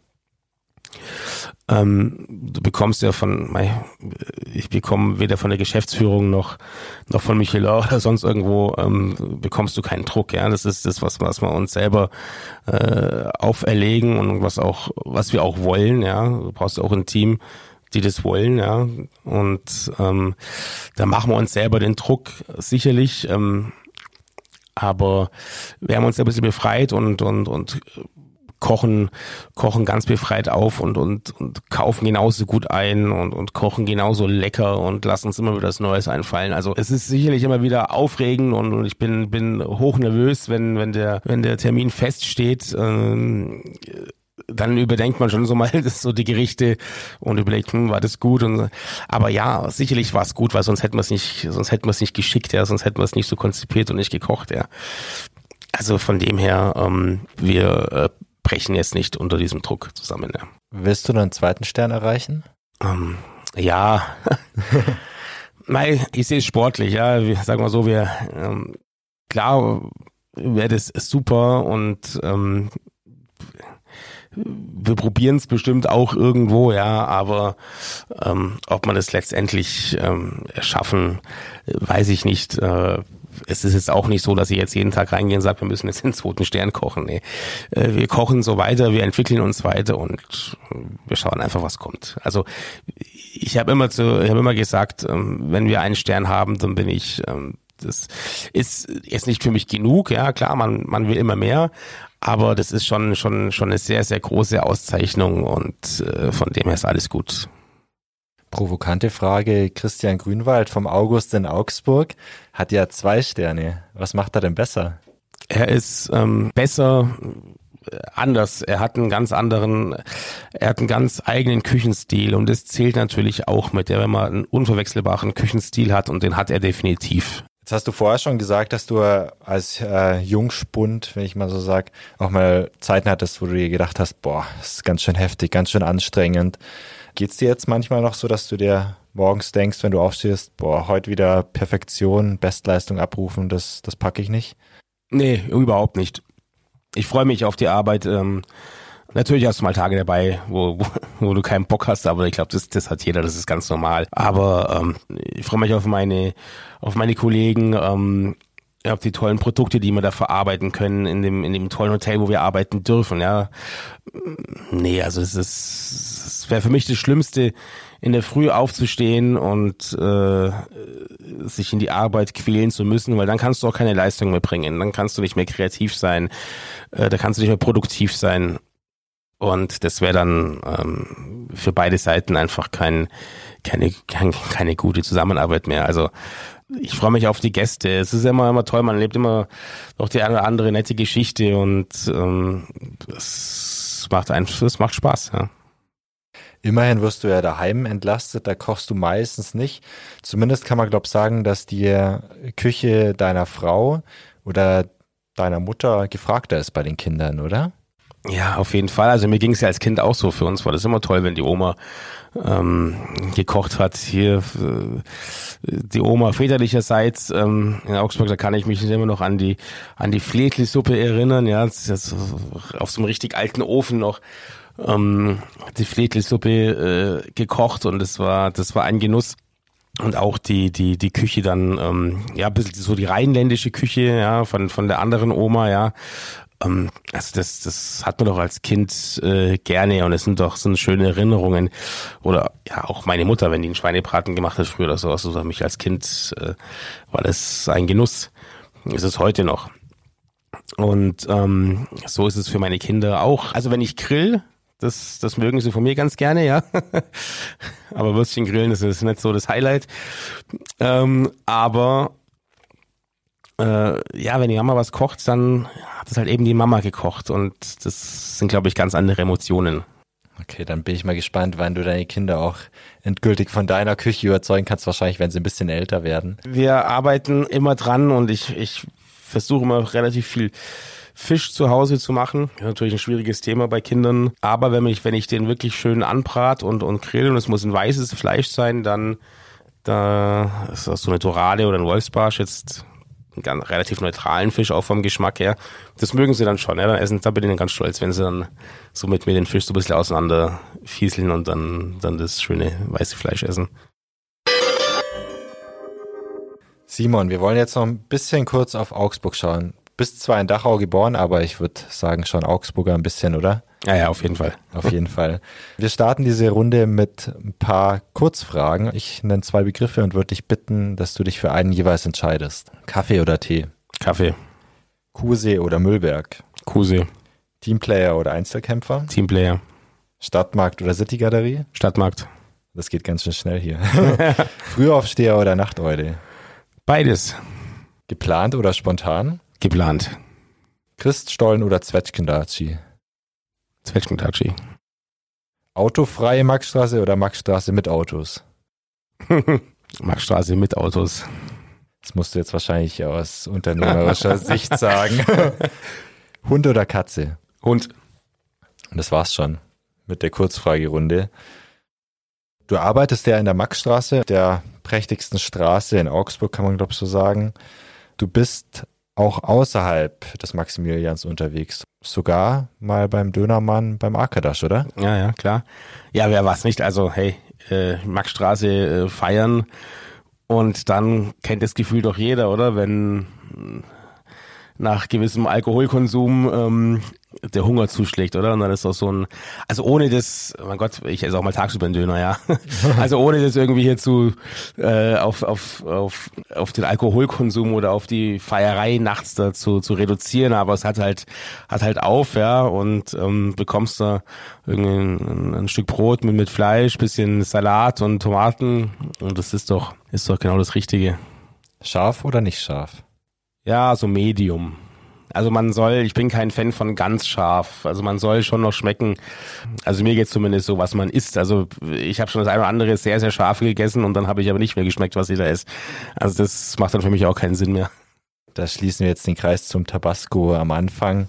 Ähm, du bekommst ja von, ich bekomme weder von der Geschäftsführung noch, noch von Michelin oder sonst irgendwo, ähm, bekommst du keinen Druck, ja. Das ist das, was, was wir uns selber äh, auferlegen und was auch, was wir auch wollen, ja. Du brauchst auch ein Team, die das wollen, ja. Und ähm, da machen wir uns selber den Druck sicherlich. Ähm, aber wir haben uns ein bisschen befreit und, und, und kochen, kochen ganz befreit auf und, und, und kaufen genauso gut ein und, und kochen genauso lecker und lassen uns immer wieder was Neues einfallen. Also es ist sicherlich immer wieder aufregend und, und ich bin, bin hoch nervös, wenn, wenn der, wenn der Termin feststeht. Ähm, dann überdenkt man schon so mal [laughs] so die Gerichte und überlegt, hm, war das gut und aber ja, sicherlich war es gut, weil sonst hätten wir es nicht, sonst hätten wir es nicht geschickt, ja, sonst hätten wir es nicht so konzipiert und nicht gekocht, ja. Also von dem her, ähm, wir äh, brechen jetzt nicht unter diesem Druck zusammen, ja. Willst du einen zweiten Stern erreichen? Ähm, ja. [laughs] Nein, ich sehe es sportlich, ja. sagen wir so, wir ähm, klar wäre das super und ähm, wir probieren es bestimmt auch irgendwo, ja, aber ähm, ob man es letztendlich ähm, schaffen, weiß ich nicht. Äh, es ist jetzt auch nicht so, dass ich jetzt jeden Tag reingehe und sage, wir müssen jetzt den zweiten Stern kochen. Nee. Äh, wir kochen so weiter, wir entwickeln uns weiter und wir schauen einfach, was kommt. Also ich habe immer zu, ich habe immer gesagt, ähm, wenn wir einen Stern haben, dann bin ich ähm, das ist jetzt nicht für mich genug, ja klar, man, man will immer mehr, aber das ist schon, schon, schon eine sehr, sehr große Auszeichnung und äh, von dem her ist alles gut. Provokante Frage. Christian Grünwald vom August in Augsburg hat ja zwei Sterne. Was macht er denn besser? Er ist ähm, besser äh, anders. Er hat einen ganz anderen, er hat einen ganz eigenen Küchenstil und das zählt natürlich auch mit, wenn man einen unverwechselbaren Küchenstil hat und den hat er definitiv. Jetzt hast du vorher schon gesagt, dass du als äh, Jungspund, wenn ich mal so sag, auch mal Zeiten hattest, wo du dir gedacht hast, boah, das ist ganz schön heftig, ganz schön anstrengend. Geht's dir jetzt manchmal noch so, dass du dir morgens denkst, wenn du aufstehst, boah, heute wieder Perfektion, Bestleistung abrufen, das, das packe ich nicht? Nee, überhaupt nicht. Ich freue mich auf die Arbeit. Ähm, Natürlich hast du mal Tage dabei, wo, wo, wo du keinen Bock hast, aber ich glaube, das, das hat jeder, das ist ganz normal. Aber ähm, ich freue mich auf meine, auf meine Kollegen, ähm, auf die tollen Produkte, die wir da verarbeiten können in dem, in dem tollen Hotel, wo wir arbeiten dürfen, ja. Nee, also es ist, wäre für mich das Schlimmste, in der Früh aufzustehen und äh, sich in die Arbeit quälen zu müssen, weil dann kannst du auch keine Leistung mehr bringen, dann kannst du nicht mehr kreativ sein, äh, da kannst du nicht mehr produktiv sein. Und das wäre dann ähm, für beide Seiten einfach kein, keine, kein, keine gute Zusammenarbeit mehr. Also ich freue mich auf die Gäste. Es ist immer immer toll, man erlebt immer noch die eine oder andere nette Geschichte und ähm, es macht einfach, es macht Spaß, ja. Immerhin wirst du ja daheim entlastet, da kochst du meistens nicht. Zumindest kann man, glaube ich, sagen, dass die Küche deiner Frau oder deiner Mutter gefragter ist bei den Kindern, oder? Ja, auf jeden Fall. Also mir ging es ja als Kind auch so. Für uns war das immer toll, wenn die Oma ähm, gekocht hat. Hier äh, die Oma väterlicherseits ähm, in Augsburg, da kann ich mich immer noch an die an die Fledli-Suppe erinnern. Ja, das ist auf so einem richtig alten Ofen noch ähm, die Fledli-Suppe äh, gekocht und das war das war ein Genuss und auch die die die Küche dann ähm, ja ein so die rheinländische Küche ja von von der anderen Oma ja ähm, also das, das hat man doch als Kind äh, gerne und es sind doch so schöne Erinnerungen. Oder ja, auch meine Mutter, wenn die einen Schweinebraten gemacht hat früher oder sowas, oder mich als Kind äh, war das ein Genuss. Ist es heute noch. Und ähm, so ist es für meine Kinder auch. Also wenn ich grill, das, das mögen sie von mir ganz gerne, ja. [laughs] aber Würstchen grillen, das ist nicht so das Highlight. Ähm, aber äh, ja, wenn die Mama was kocht, dann hat es halt eben die Mama gekocht und das sind, glaube ich, ganz andere Emotionen. Okay, dann bin ich mal gespannt, wann du deine Kinder auch endgültig von deiner Küche überzeugen kannst, wahrscheinlich, wenn sie ein bisschen älter werden. Wir arbeiten immer dran und ich, ich versuche immer relativ viel Fisch zu Hause zu machen. Das ist natürlich ein schwieriges Thema bei Kindern. Aber wenn ich, wenn ich den wirklich schön anbrat und, und grill und es muss ein weißes Fleisch sein, dann da ist das so eine Dorade oder ein Wolfsbarsch jetzt einen ganz, relativ neutralen Fisch auch vom Geschmack her. Das mögen sie dann schon, ja. Dann essen, da bin ich dann ganz stolz, wenn sie dann so mit mir den Fisch so ein bisschen auseinander fieseln und dann, dann das schöne weiße Fleisch essen. Simon, wir wollen jetzt noch ein bisschen kurz auf Augsburg schauen. Bist zwar in Dachau geboren, aber ich würde sagen schon Augsburger ein bisschen, oder? Ja, ja, auf jeden Fall. [laughs] Auf jeden Fall. Wir starten diese Runde mit ein paar Kurzfragen. Ich nenne zwei Begriffe und würde dich bitten, dass du dich für einen jeweils entscheidest. Kaffee oder Tee? Kaffee. Kusee oder Müllberg? Kusee. Teamplayer oder Einzelkämpfer? Teamplayer. Stadtmarkt oder Citygalerie? Stadtmarkt. Das geht ganz schön schnell hier. [laughs] Frühaufsteher oder Nachteule? Beides. Geplant oder spontan? Geplant. Christstollen oder Zwetschgendatschi? Zwetschgentatschi. Autofreie Maxstraße oder Maxstraße mit Autos? [laughs] Maxstraße mit Autos. Das musst du jetzt wahrscheinlich aus unternehmerischer [laughs] Sicht sagen. [laughs] Hund oder Katze? Hund. Und das war's schon mit der Kurzfragerunde. Du arbeitest ja in der Maxstraße, der prächtigsten Straße in Augsburg, kann man glaube ich so sagen. Du bist auch außerhalb des Maximilians unterwegs. Sogar mal beim Dönermann beim Arkadasch, oder? Ja, ja, klar. Ja, wer was nicht? Also, hey, äh, Maxstraße äh, feiern und dann kennt das Gefühl doch jeder, oder? Wenn nach gewissem Alkoholkonsum ähm, der Hunger zuschlägt, oder? Und dann ist doch so ein, also ohne das, mein Gott, ich esse auch mal tagsüber einen Döner, ja. [laughs] Also ohne das irgendwie hier zu äh, auf, auf, auf, auf den Alkoholkonsum oder auf die Feierei nachts dazu zu reduzieren, aber es hat halt, hat halt auf, ja, und ähm, bekommst da irgendwie ein, ein Stück Brot mit, mit Fleisch, bisschen Salat und Tomaten und das ist doch, ist doch genau das Richtige. Scharf oder nicht scharf? Ja, so Medium. Also man soll, ich bin kein Fan von ganz scharf. Also man soll schon noch schmecken. Also mir geht's zumindest so, was man isst. Also ich habe schon das eine oder andere sehr, sehr scharf gegessen und dann habe ich aber nicht mehr geschmeckt, was da esse. Also das macht dann für mich auch keinen Sinn mehr. Da schließen wir jetzt den Kreis zum Tabasco am Anfang.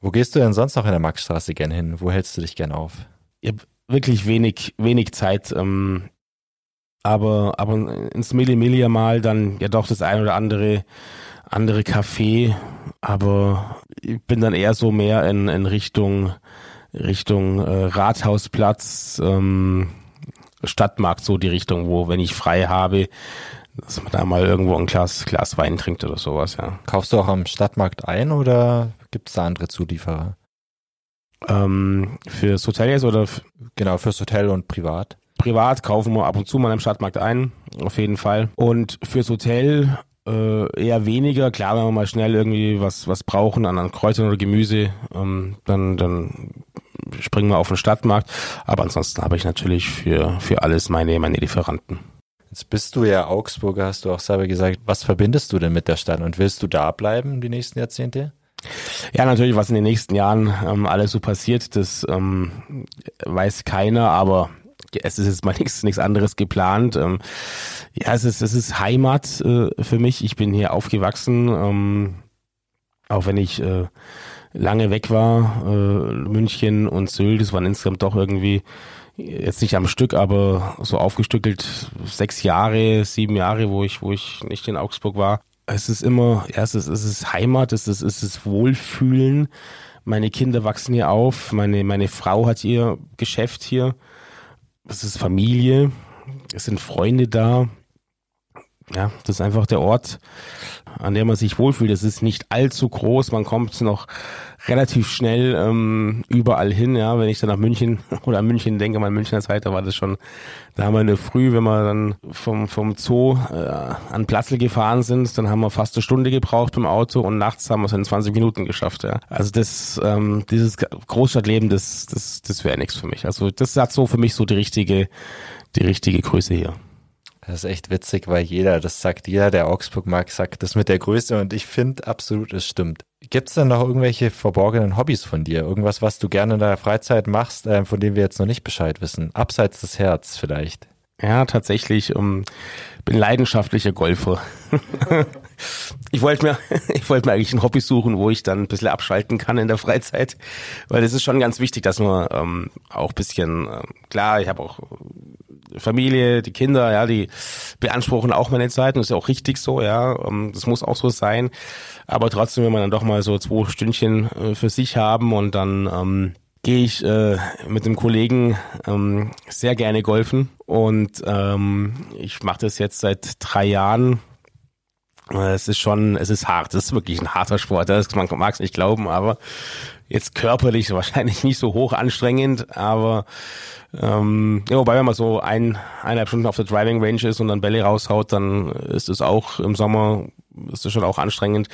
Wo gehst du denn sonst noch in der Maxstraße gern hin? Wo hältst du dich gern auf? Ich habe wirklich wenig, wenig Zeit. Ähm, aber, aber ins Millimelia mal dann ja doch das ein oder andere andere Café, aber ich bin dann eher so mehr in, in Richtung Richtung äh, Rathausplatz, ähm, Stadtmarkt, so die Richtung, wo, wenn ich frei habe, dass man da mal irgendwo ein Glas, Glas Wein trinkt oder sowas, ja. Kaufst du auch am Stadtmarkt ein oder gibt es da andere Zulieferer? Ähm, fürs Hotel jetzt oder? Genau, fürs Hotel und privat. Privat kaufen wir ab und zu mal im Stadtmarkt ein, auf jeden Fall. Und fürs Hotel äh, eher weniger. Klar, wenn wir mal schnell irgendwie was, was brauchen an, an Kräutern oder Gemüse, ähm, dann, dann springen wir auf den Stadtmarkt. Aber ansonsten habe ich natürlich für, für alles meine, meine Lieferanten. Jetzt bist du ja Augsburger, hast du auch selber gesagt. Was verbindest du denn mit der Stadt und willst du da bleiben die nächsten Jahrzehnte? Ja, natürlich, was in den nächsten Jahren ähm, alles so passiert, das ähm, weiß keiner, aber es ist jetzt mal [laughs] nichts, anderes geplant. Ähm, ja, es ist, es ist Heimat äh, für mich. Ich bin hier aufgewachsen, ähm, auch wenn ich äh, lange weg war. Äh, München und Sylt, das waren insgesamt doch irgendwie jetzt nicht am Stück, aber so aufgestückelt sechs Jahre, sieben Jahre, wo ich, wo ich nicht in Augsburg war. Es ist immer, ja, es ist, es ist Heimat, es ist, es ist Wohlfühlen. Meine Kinder wachsen hier auf, meine, meine Frau hat ihr Geschäft hier es ist Familie, es sind Freunde da. Ja, das ist einfach der Ort, an dem man sich wohlfühlt. Es ist nicht allzu groß, man kommt noch relativ schnell ähm, überall hin. Ja, wenn ich dann nach München [laughs] oder an München denke, mal Münchner Zeit, da war das schon, da haben wir eine Früh, wenn wir dann vom vom Zoo äh, an Platzl gefahren sind, dann haben wir fast eine Stunde gebraucht im Auto und nachts haben wir es in 20 Minuten geschafft. Ja, also das ähm, dieses Großstadtleben, das das das wäre nichts für mich. Also das hat so für mich so die richtige die richtige Größe hier. Das ist echt witzig, weil jeder, das sagt jeder, der Augsburg mag, sagt das mit der Größe und ich finde absolut, es stimmt. Gibt es denn noch irgendwelche verborgenen Hobbys von dir? Irgendwas, was du gerne in deiner Freizeit machst, äh, von dem wir jetzt noch nicht Bescheid wissen? Abseits des Herz vielleicht? Ja, tatsächlich. Um, ähm, bin leidenschaftlicher Golfer. [laughs] ich wollte mir, [laughs] ich mir eigentlich ein Hobby suchen, wo ich dann ein bisschen abschalten kann in der Freizeit, weil es ist schon ganz wichtig, dass man ähm, auch bisschen, äh, klar, ich habe auch Familie, die Kinder, ja, die beanspruchen auch meine Zeit und ist ja auch richtig so, ja, ähm, das muss auch so sein. Aber trotzdem, wenn man dann doch mal so zwei Stündchen äh, für sich haben und dann ähm, gehe ich äh, mit dem Kollegen ähm, sehr gerne golfen und ähm, ich mache das jetzt seit drei Jahren. Es ist schon, es ist hart, es ist wirklich ein harter Sport. Das, man mag es nicht glauben, aber jetzt körperlich wahrscheinlich nicht so hoch anstrengend, aber ähm, ja, wobei wenn man so ein, eineinhalb Stunden auf der Driving Range ist und dann Bälle raushaut, dann ist es auch im Sommer, ist es schon auch anstrengend.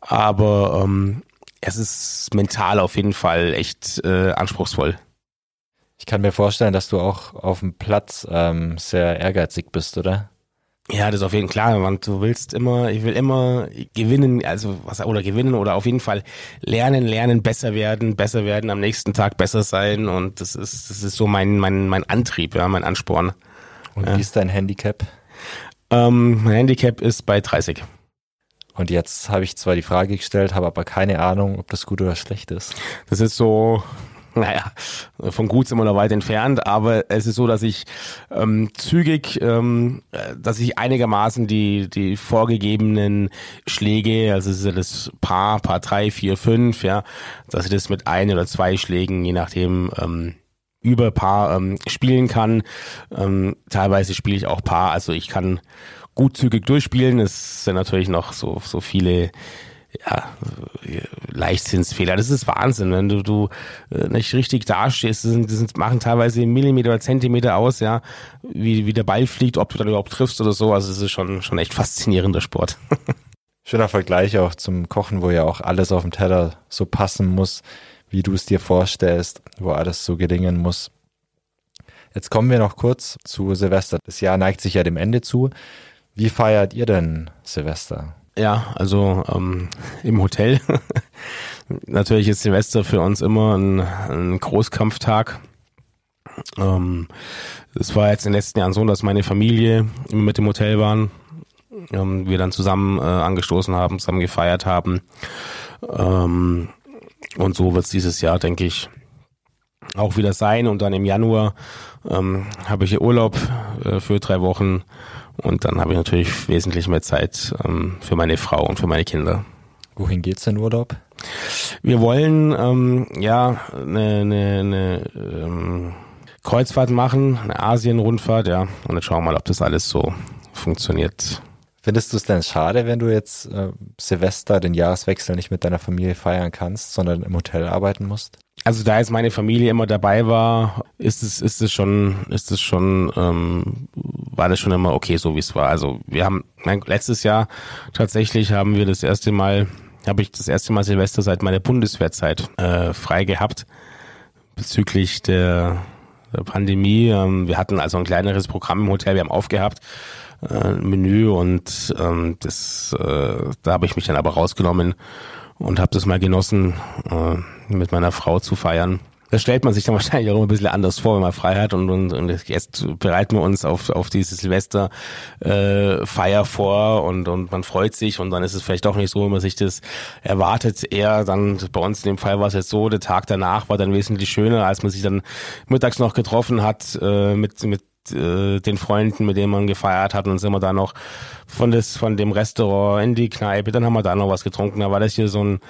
Aber ähm, es ist mental auf jeden Fall echt äh, anspruchsvoll. Ich kann mir vorstellen, dass du auch auf dem Platz ähm, sehr ehrgeizig bist, oder? Ja, das ist auf jeden Fall klar. Man, du willst immer, ich will immer gewinnen, also was oder gewinnen oder auf jeden Fall lernen, lernen, besser werden, besser werden, am nächsten Tag besser sein und das ist, das ist so mein mein mein Antrieb, ja, mein Ansporn. Und ja. wie ist dein Handicap? Ähm, mein Handicap ist bei 30. Und jetzt habe ich zwar die Frage gestellt, habe aber keine Ahnung, ob das gut oder schlecht ist. Das ist so [laughs] naja, von gut sind wir noch weit entfernt, aber es ist so, dass ich ähm, zügig, ähm, dass ich einigermaßen die, die vorgegebenen Schläge, also ist ja das Paar, Paar drei, vier, fünf, ja, dass ich das mit ein oder zwei Schlägen, je nachdem, ähm, über Paar ähm, spielen kann. Ähm, teilweise spiele ich auch Paar, also ich kann gut zügig durchspielen. Es sind natürlich noch so, so viele ja, Leichtsinnsfehler. Das ist Wahnsinn, wenn du, du äh, nicht richtig dastehst. Das, sind, das sind, machen teilweise Millimeter oder Zentimeter aus, ja, wie, wie der Ball fliegt, ob du dann überhaupt triffst oder so. Also es ist schon, schon echt faszinierender Sport. [laughs] Schöner Vergleich auch zum Kochen, wo ja auch alles auf dem Teller so passen muss, wie du es dir vorstellst, wo alles so gelingen muss. Jetzt kommen wir noch kurz zu Silvester. Das Jahr neigt sich ja dem Ende zu. Wie feiert ihr denn Silvester? Ja, also ähm, im Hotel. [laughs] Natürlich ist Silvester für uns immer ein, ein Großkampftag. Ähm, es war jetzt in den letzten Jahren so, dass meine Familie immer mit dem Hotel waren. Ähm, wir dann zusammen äh, angestoßen haben, zusammen gefeiert haben. Ähm, und so wird es dieses Jahr, denke ich, auch wieder sein. Und dann im Januar ähm, habe ich hier Urlaub äh, für drei Wochen und dann habe ich natürlich wesentlich mehr Zeit ähm, für meine Frau und für meine Kinder. Wohin geht's in Urlaub? Wir wollen ähm, ja eine, eine, eine ähm, Kreuzfahrt machen, eine Asien-Rundfahrt, ja. Und dann schauen wir mal, ob das alles so funktioniert. Findest du es denn schade, wenn du jetzt äh, Silvester, den Jahreswechsel nicht mit deiner Familie feiern kannst, sondern im Hotel arbeiten musst? Also da jetzt meine Familie immer dabei war, ist es ist es schon ist es schon ähm, war das schon immer okay, so wie es war. Also wir haben nein, letztes Jahr tatsächlich haben wir das erste Mal habe ich das erste Mal Silvester seit meiner Bundeswehrzeit äh, frei gehabt bezüglich der, der Pandemie. Ähm, wir hatten also ein kleineres Programm im Hotel, wir haben aufgehabt äh, Menü und ähm, das äh, da habe ich mich dann aber rausgenommen und habe das mal genossen, äh, mit meiner Frau zu feiern. Das stellt man sich dann [laughs] wahrscheinlich auch immer ein bisschen anders vor, wenn man frei hat und, und, und jetzt bereiten wir uns auf, auf diese Silvesterfeier äh, vor und, und man freut sich und dann ist es vielleicht auch nicht so, wie man sich das erwartet. Eher dann bei uns in dem Fall war es jetzt so, der Tag danach war dann wesentlich schöner, als man sich dann mittags noch getroffen hat äh, mit, mit äh, den Freunden, mit denen man gefeiert hat und sind wir da noch von das von dem Restaurant in die Kneipe, dann haben wir da noch was getrunken. Da war das hier so ein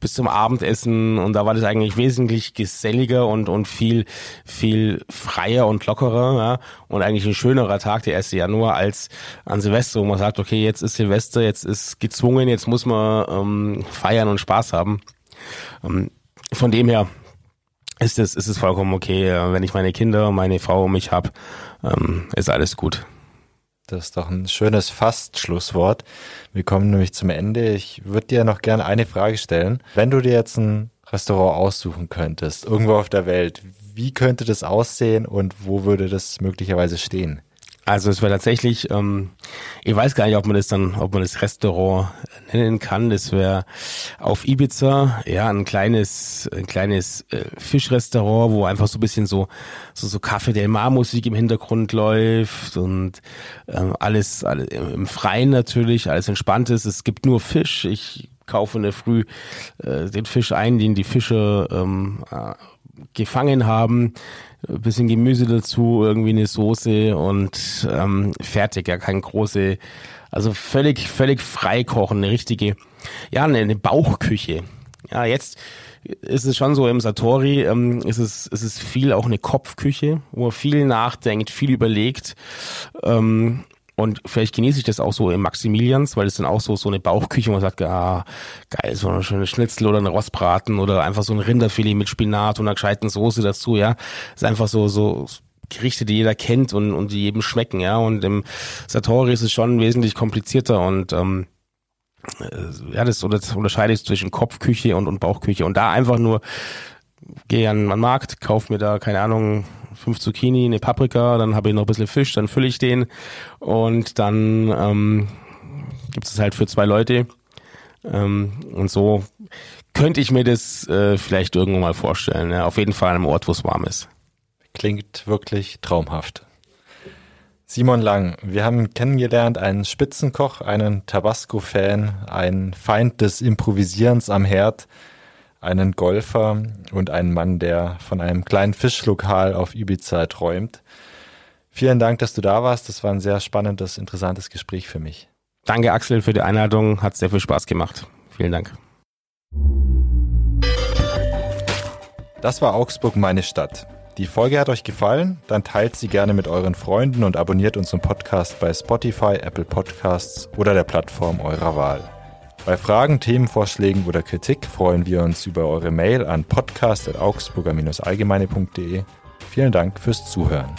bis zum Abendessen und da war das eigentlich wesentlich geselliger und und viel viel freier und lockerer ja? und eigentlich ein schönerer Tag der 1. Januar als an Silvester, wo man sagt, okay, jetzt ist Silvester, jetzt ist gezwungen, jetzt muss man ähm, feiern und Spaß haben. Ähm, von dem her ist es, ist es vollkommen okay, wenn ich meine Kinder, meine Frau um mich habe, ähm, ist alles gut. Das ist doch ein schönes Fast-Schlusswort. Wir kommen nämlich zum Ende. Ich würde dir noch gerne eine Frage stellen. Wenn du dir jetzt ein Restaurant aussuchen könntest, irgendwo auf der Welt, wie könnte das aussehen und wo würde das möglicherweise stehen? Also es wäre tatsächlich, ähm, ich weiß gar nicht, ob man das dann, ob man das Restaurant nennen kann. Das wäre auf Ibiza, ja, ein kleines, ein kleines äh, Fischrestaurant, wo einfach so ein bisschen so, so, so Café del Mar Musik im Hintergrund läuft und ähm, alles, alles im Freien natürlich, alles entspannt ist. Es gibt nur Fisch. Ich kaufe in der Früh äh, den Fisch ein, den die Fische ähm, äh, gefangen haben bisschen Gemüse dazu, irgendwie eine Soße und ähm, fertig. Ja, kein große, also völlig, völlig frei kochen, eine richtige, ja, eine, eine Bauchküche. Ja, jetzt ist es schon so im Satori, ähm, ist es, ist es viel auch eine Kopfküche, wo man viel nachdenkt, viel überlegt. Ähm, und vielleicht genieße ich das auch so im Maximilians, weil es dann auch so, so eine Bauchküche, wo man sagt, ah, geil, so eine schöne Schnitzel oder eine Rostbraten oder einfach so ein Rinderfilet mit Spinat und einer gescheiten Soße dazu, ja. Das ist einfach so, so Gerichte, die jeder kennt und, und die jedem schmecken, ja. Und im Satori ist es schon wesentlich komplizierter und, ähm, äh, ja, das unterscheidet zwischen Kopfküche und, und Bauchküche. Und da einfach nur, gehe an den Markt, kauf mir da, keine Ahnung, fünf Zucchini, eine Paprika, dann habe ich noch ein bisschen Fisch, dann fülle ich den und dann ähm, gibt es halt für zwei Leute. Ähm, und so könnte ich mir das äh, vielleicht irgendwo mal vorstellen. Ja, auf jeden Fall an einem Ort, wo es warm ist. Klingt wirklich traumhaft. Simon Lang, wir haben kennengelernt einen Spitzenkoch, einen Tabasco-Fan, einen Feind des Improvisierens am Herd, einen Golfer und einen Mann, der von einem kleinen Fischlokal auf Ibiza träumt. Vielen Dank, dass du da warst. Das war ein sehr spannendes, interessantes Gespräch für mich. Danke, Axel, für die Einladung. Hat sehr viel Spaß gemacht. Vielen Dank. Das war Augsburg, meine Stadt. Die Folge hat euch gefallen? Dann teilt sie gerne mit euren Freunden und abonniert unseren Podcast bei Spotify, Apple Podcasts oder der Plattform eurer Wahl. Bei Fragen, Themenvorschlägen oder Kritik freuen wir uns über eure Mail an podcast.augsburger-allgemeine.de. Vielen Dank fürs Zuhören.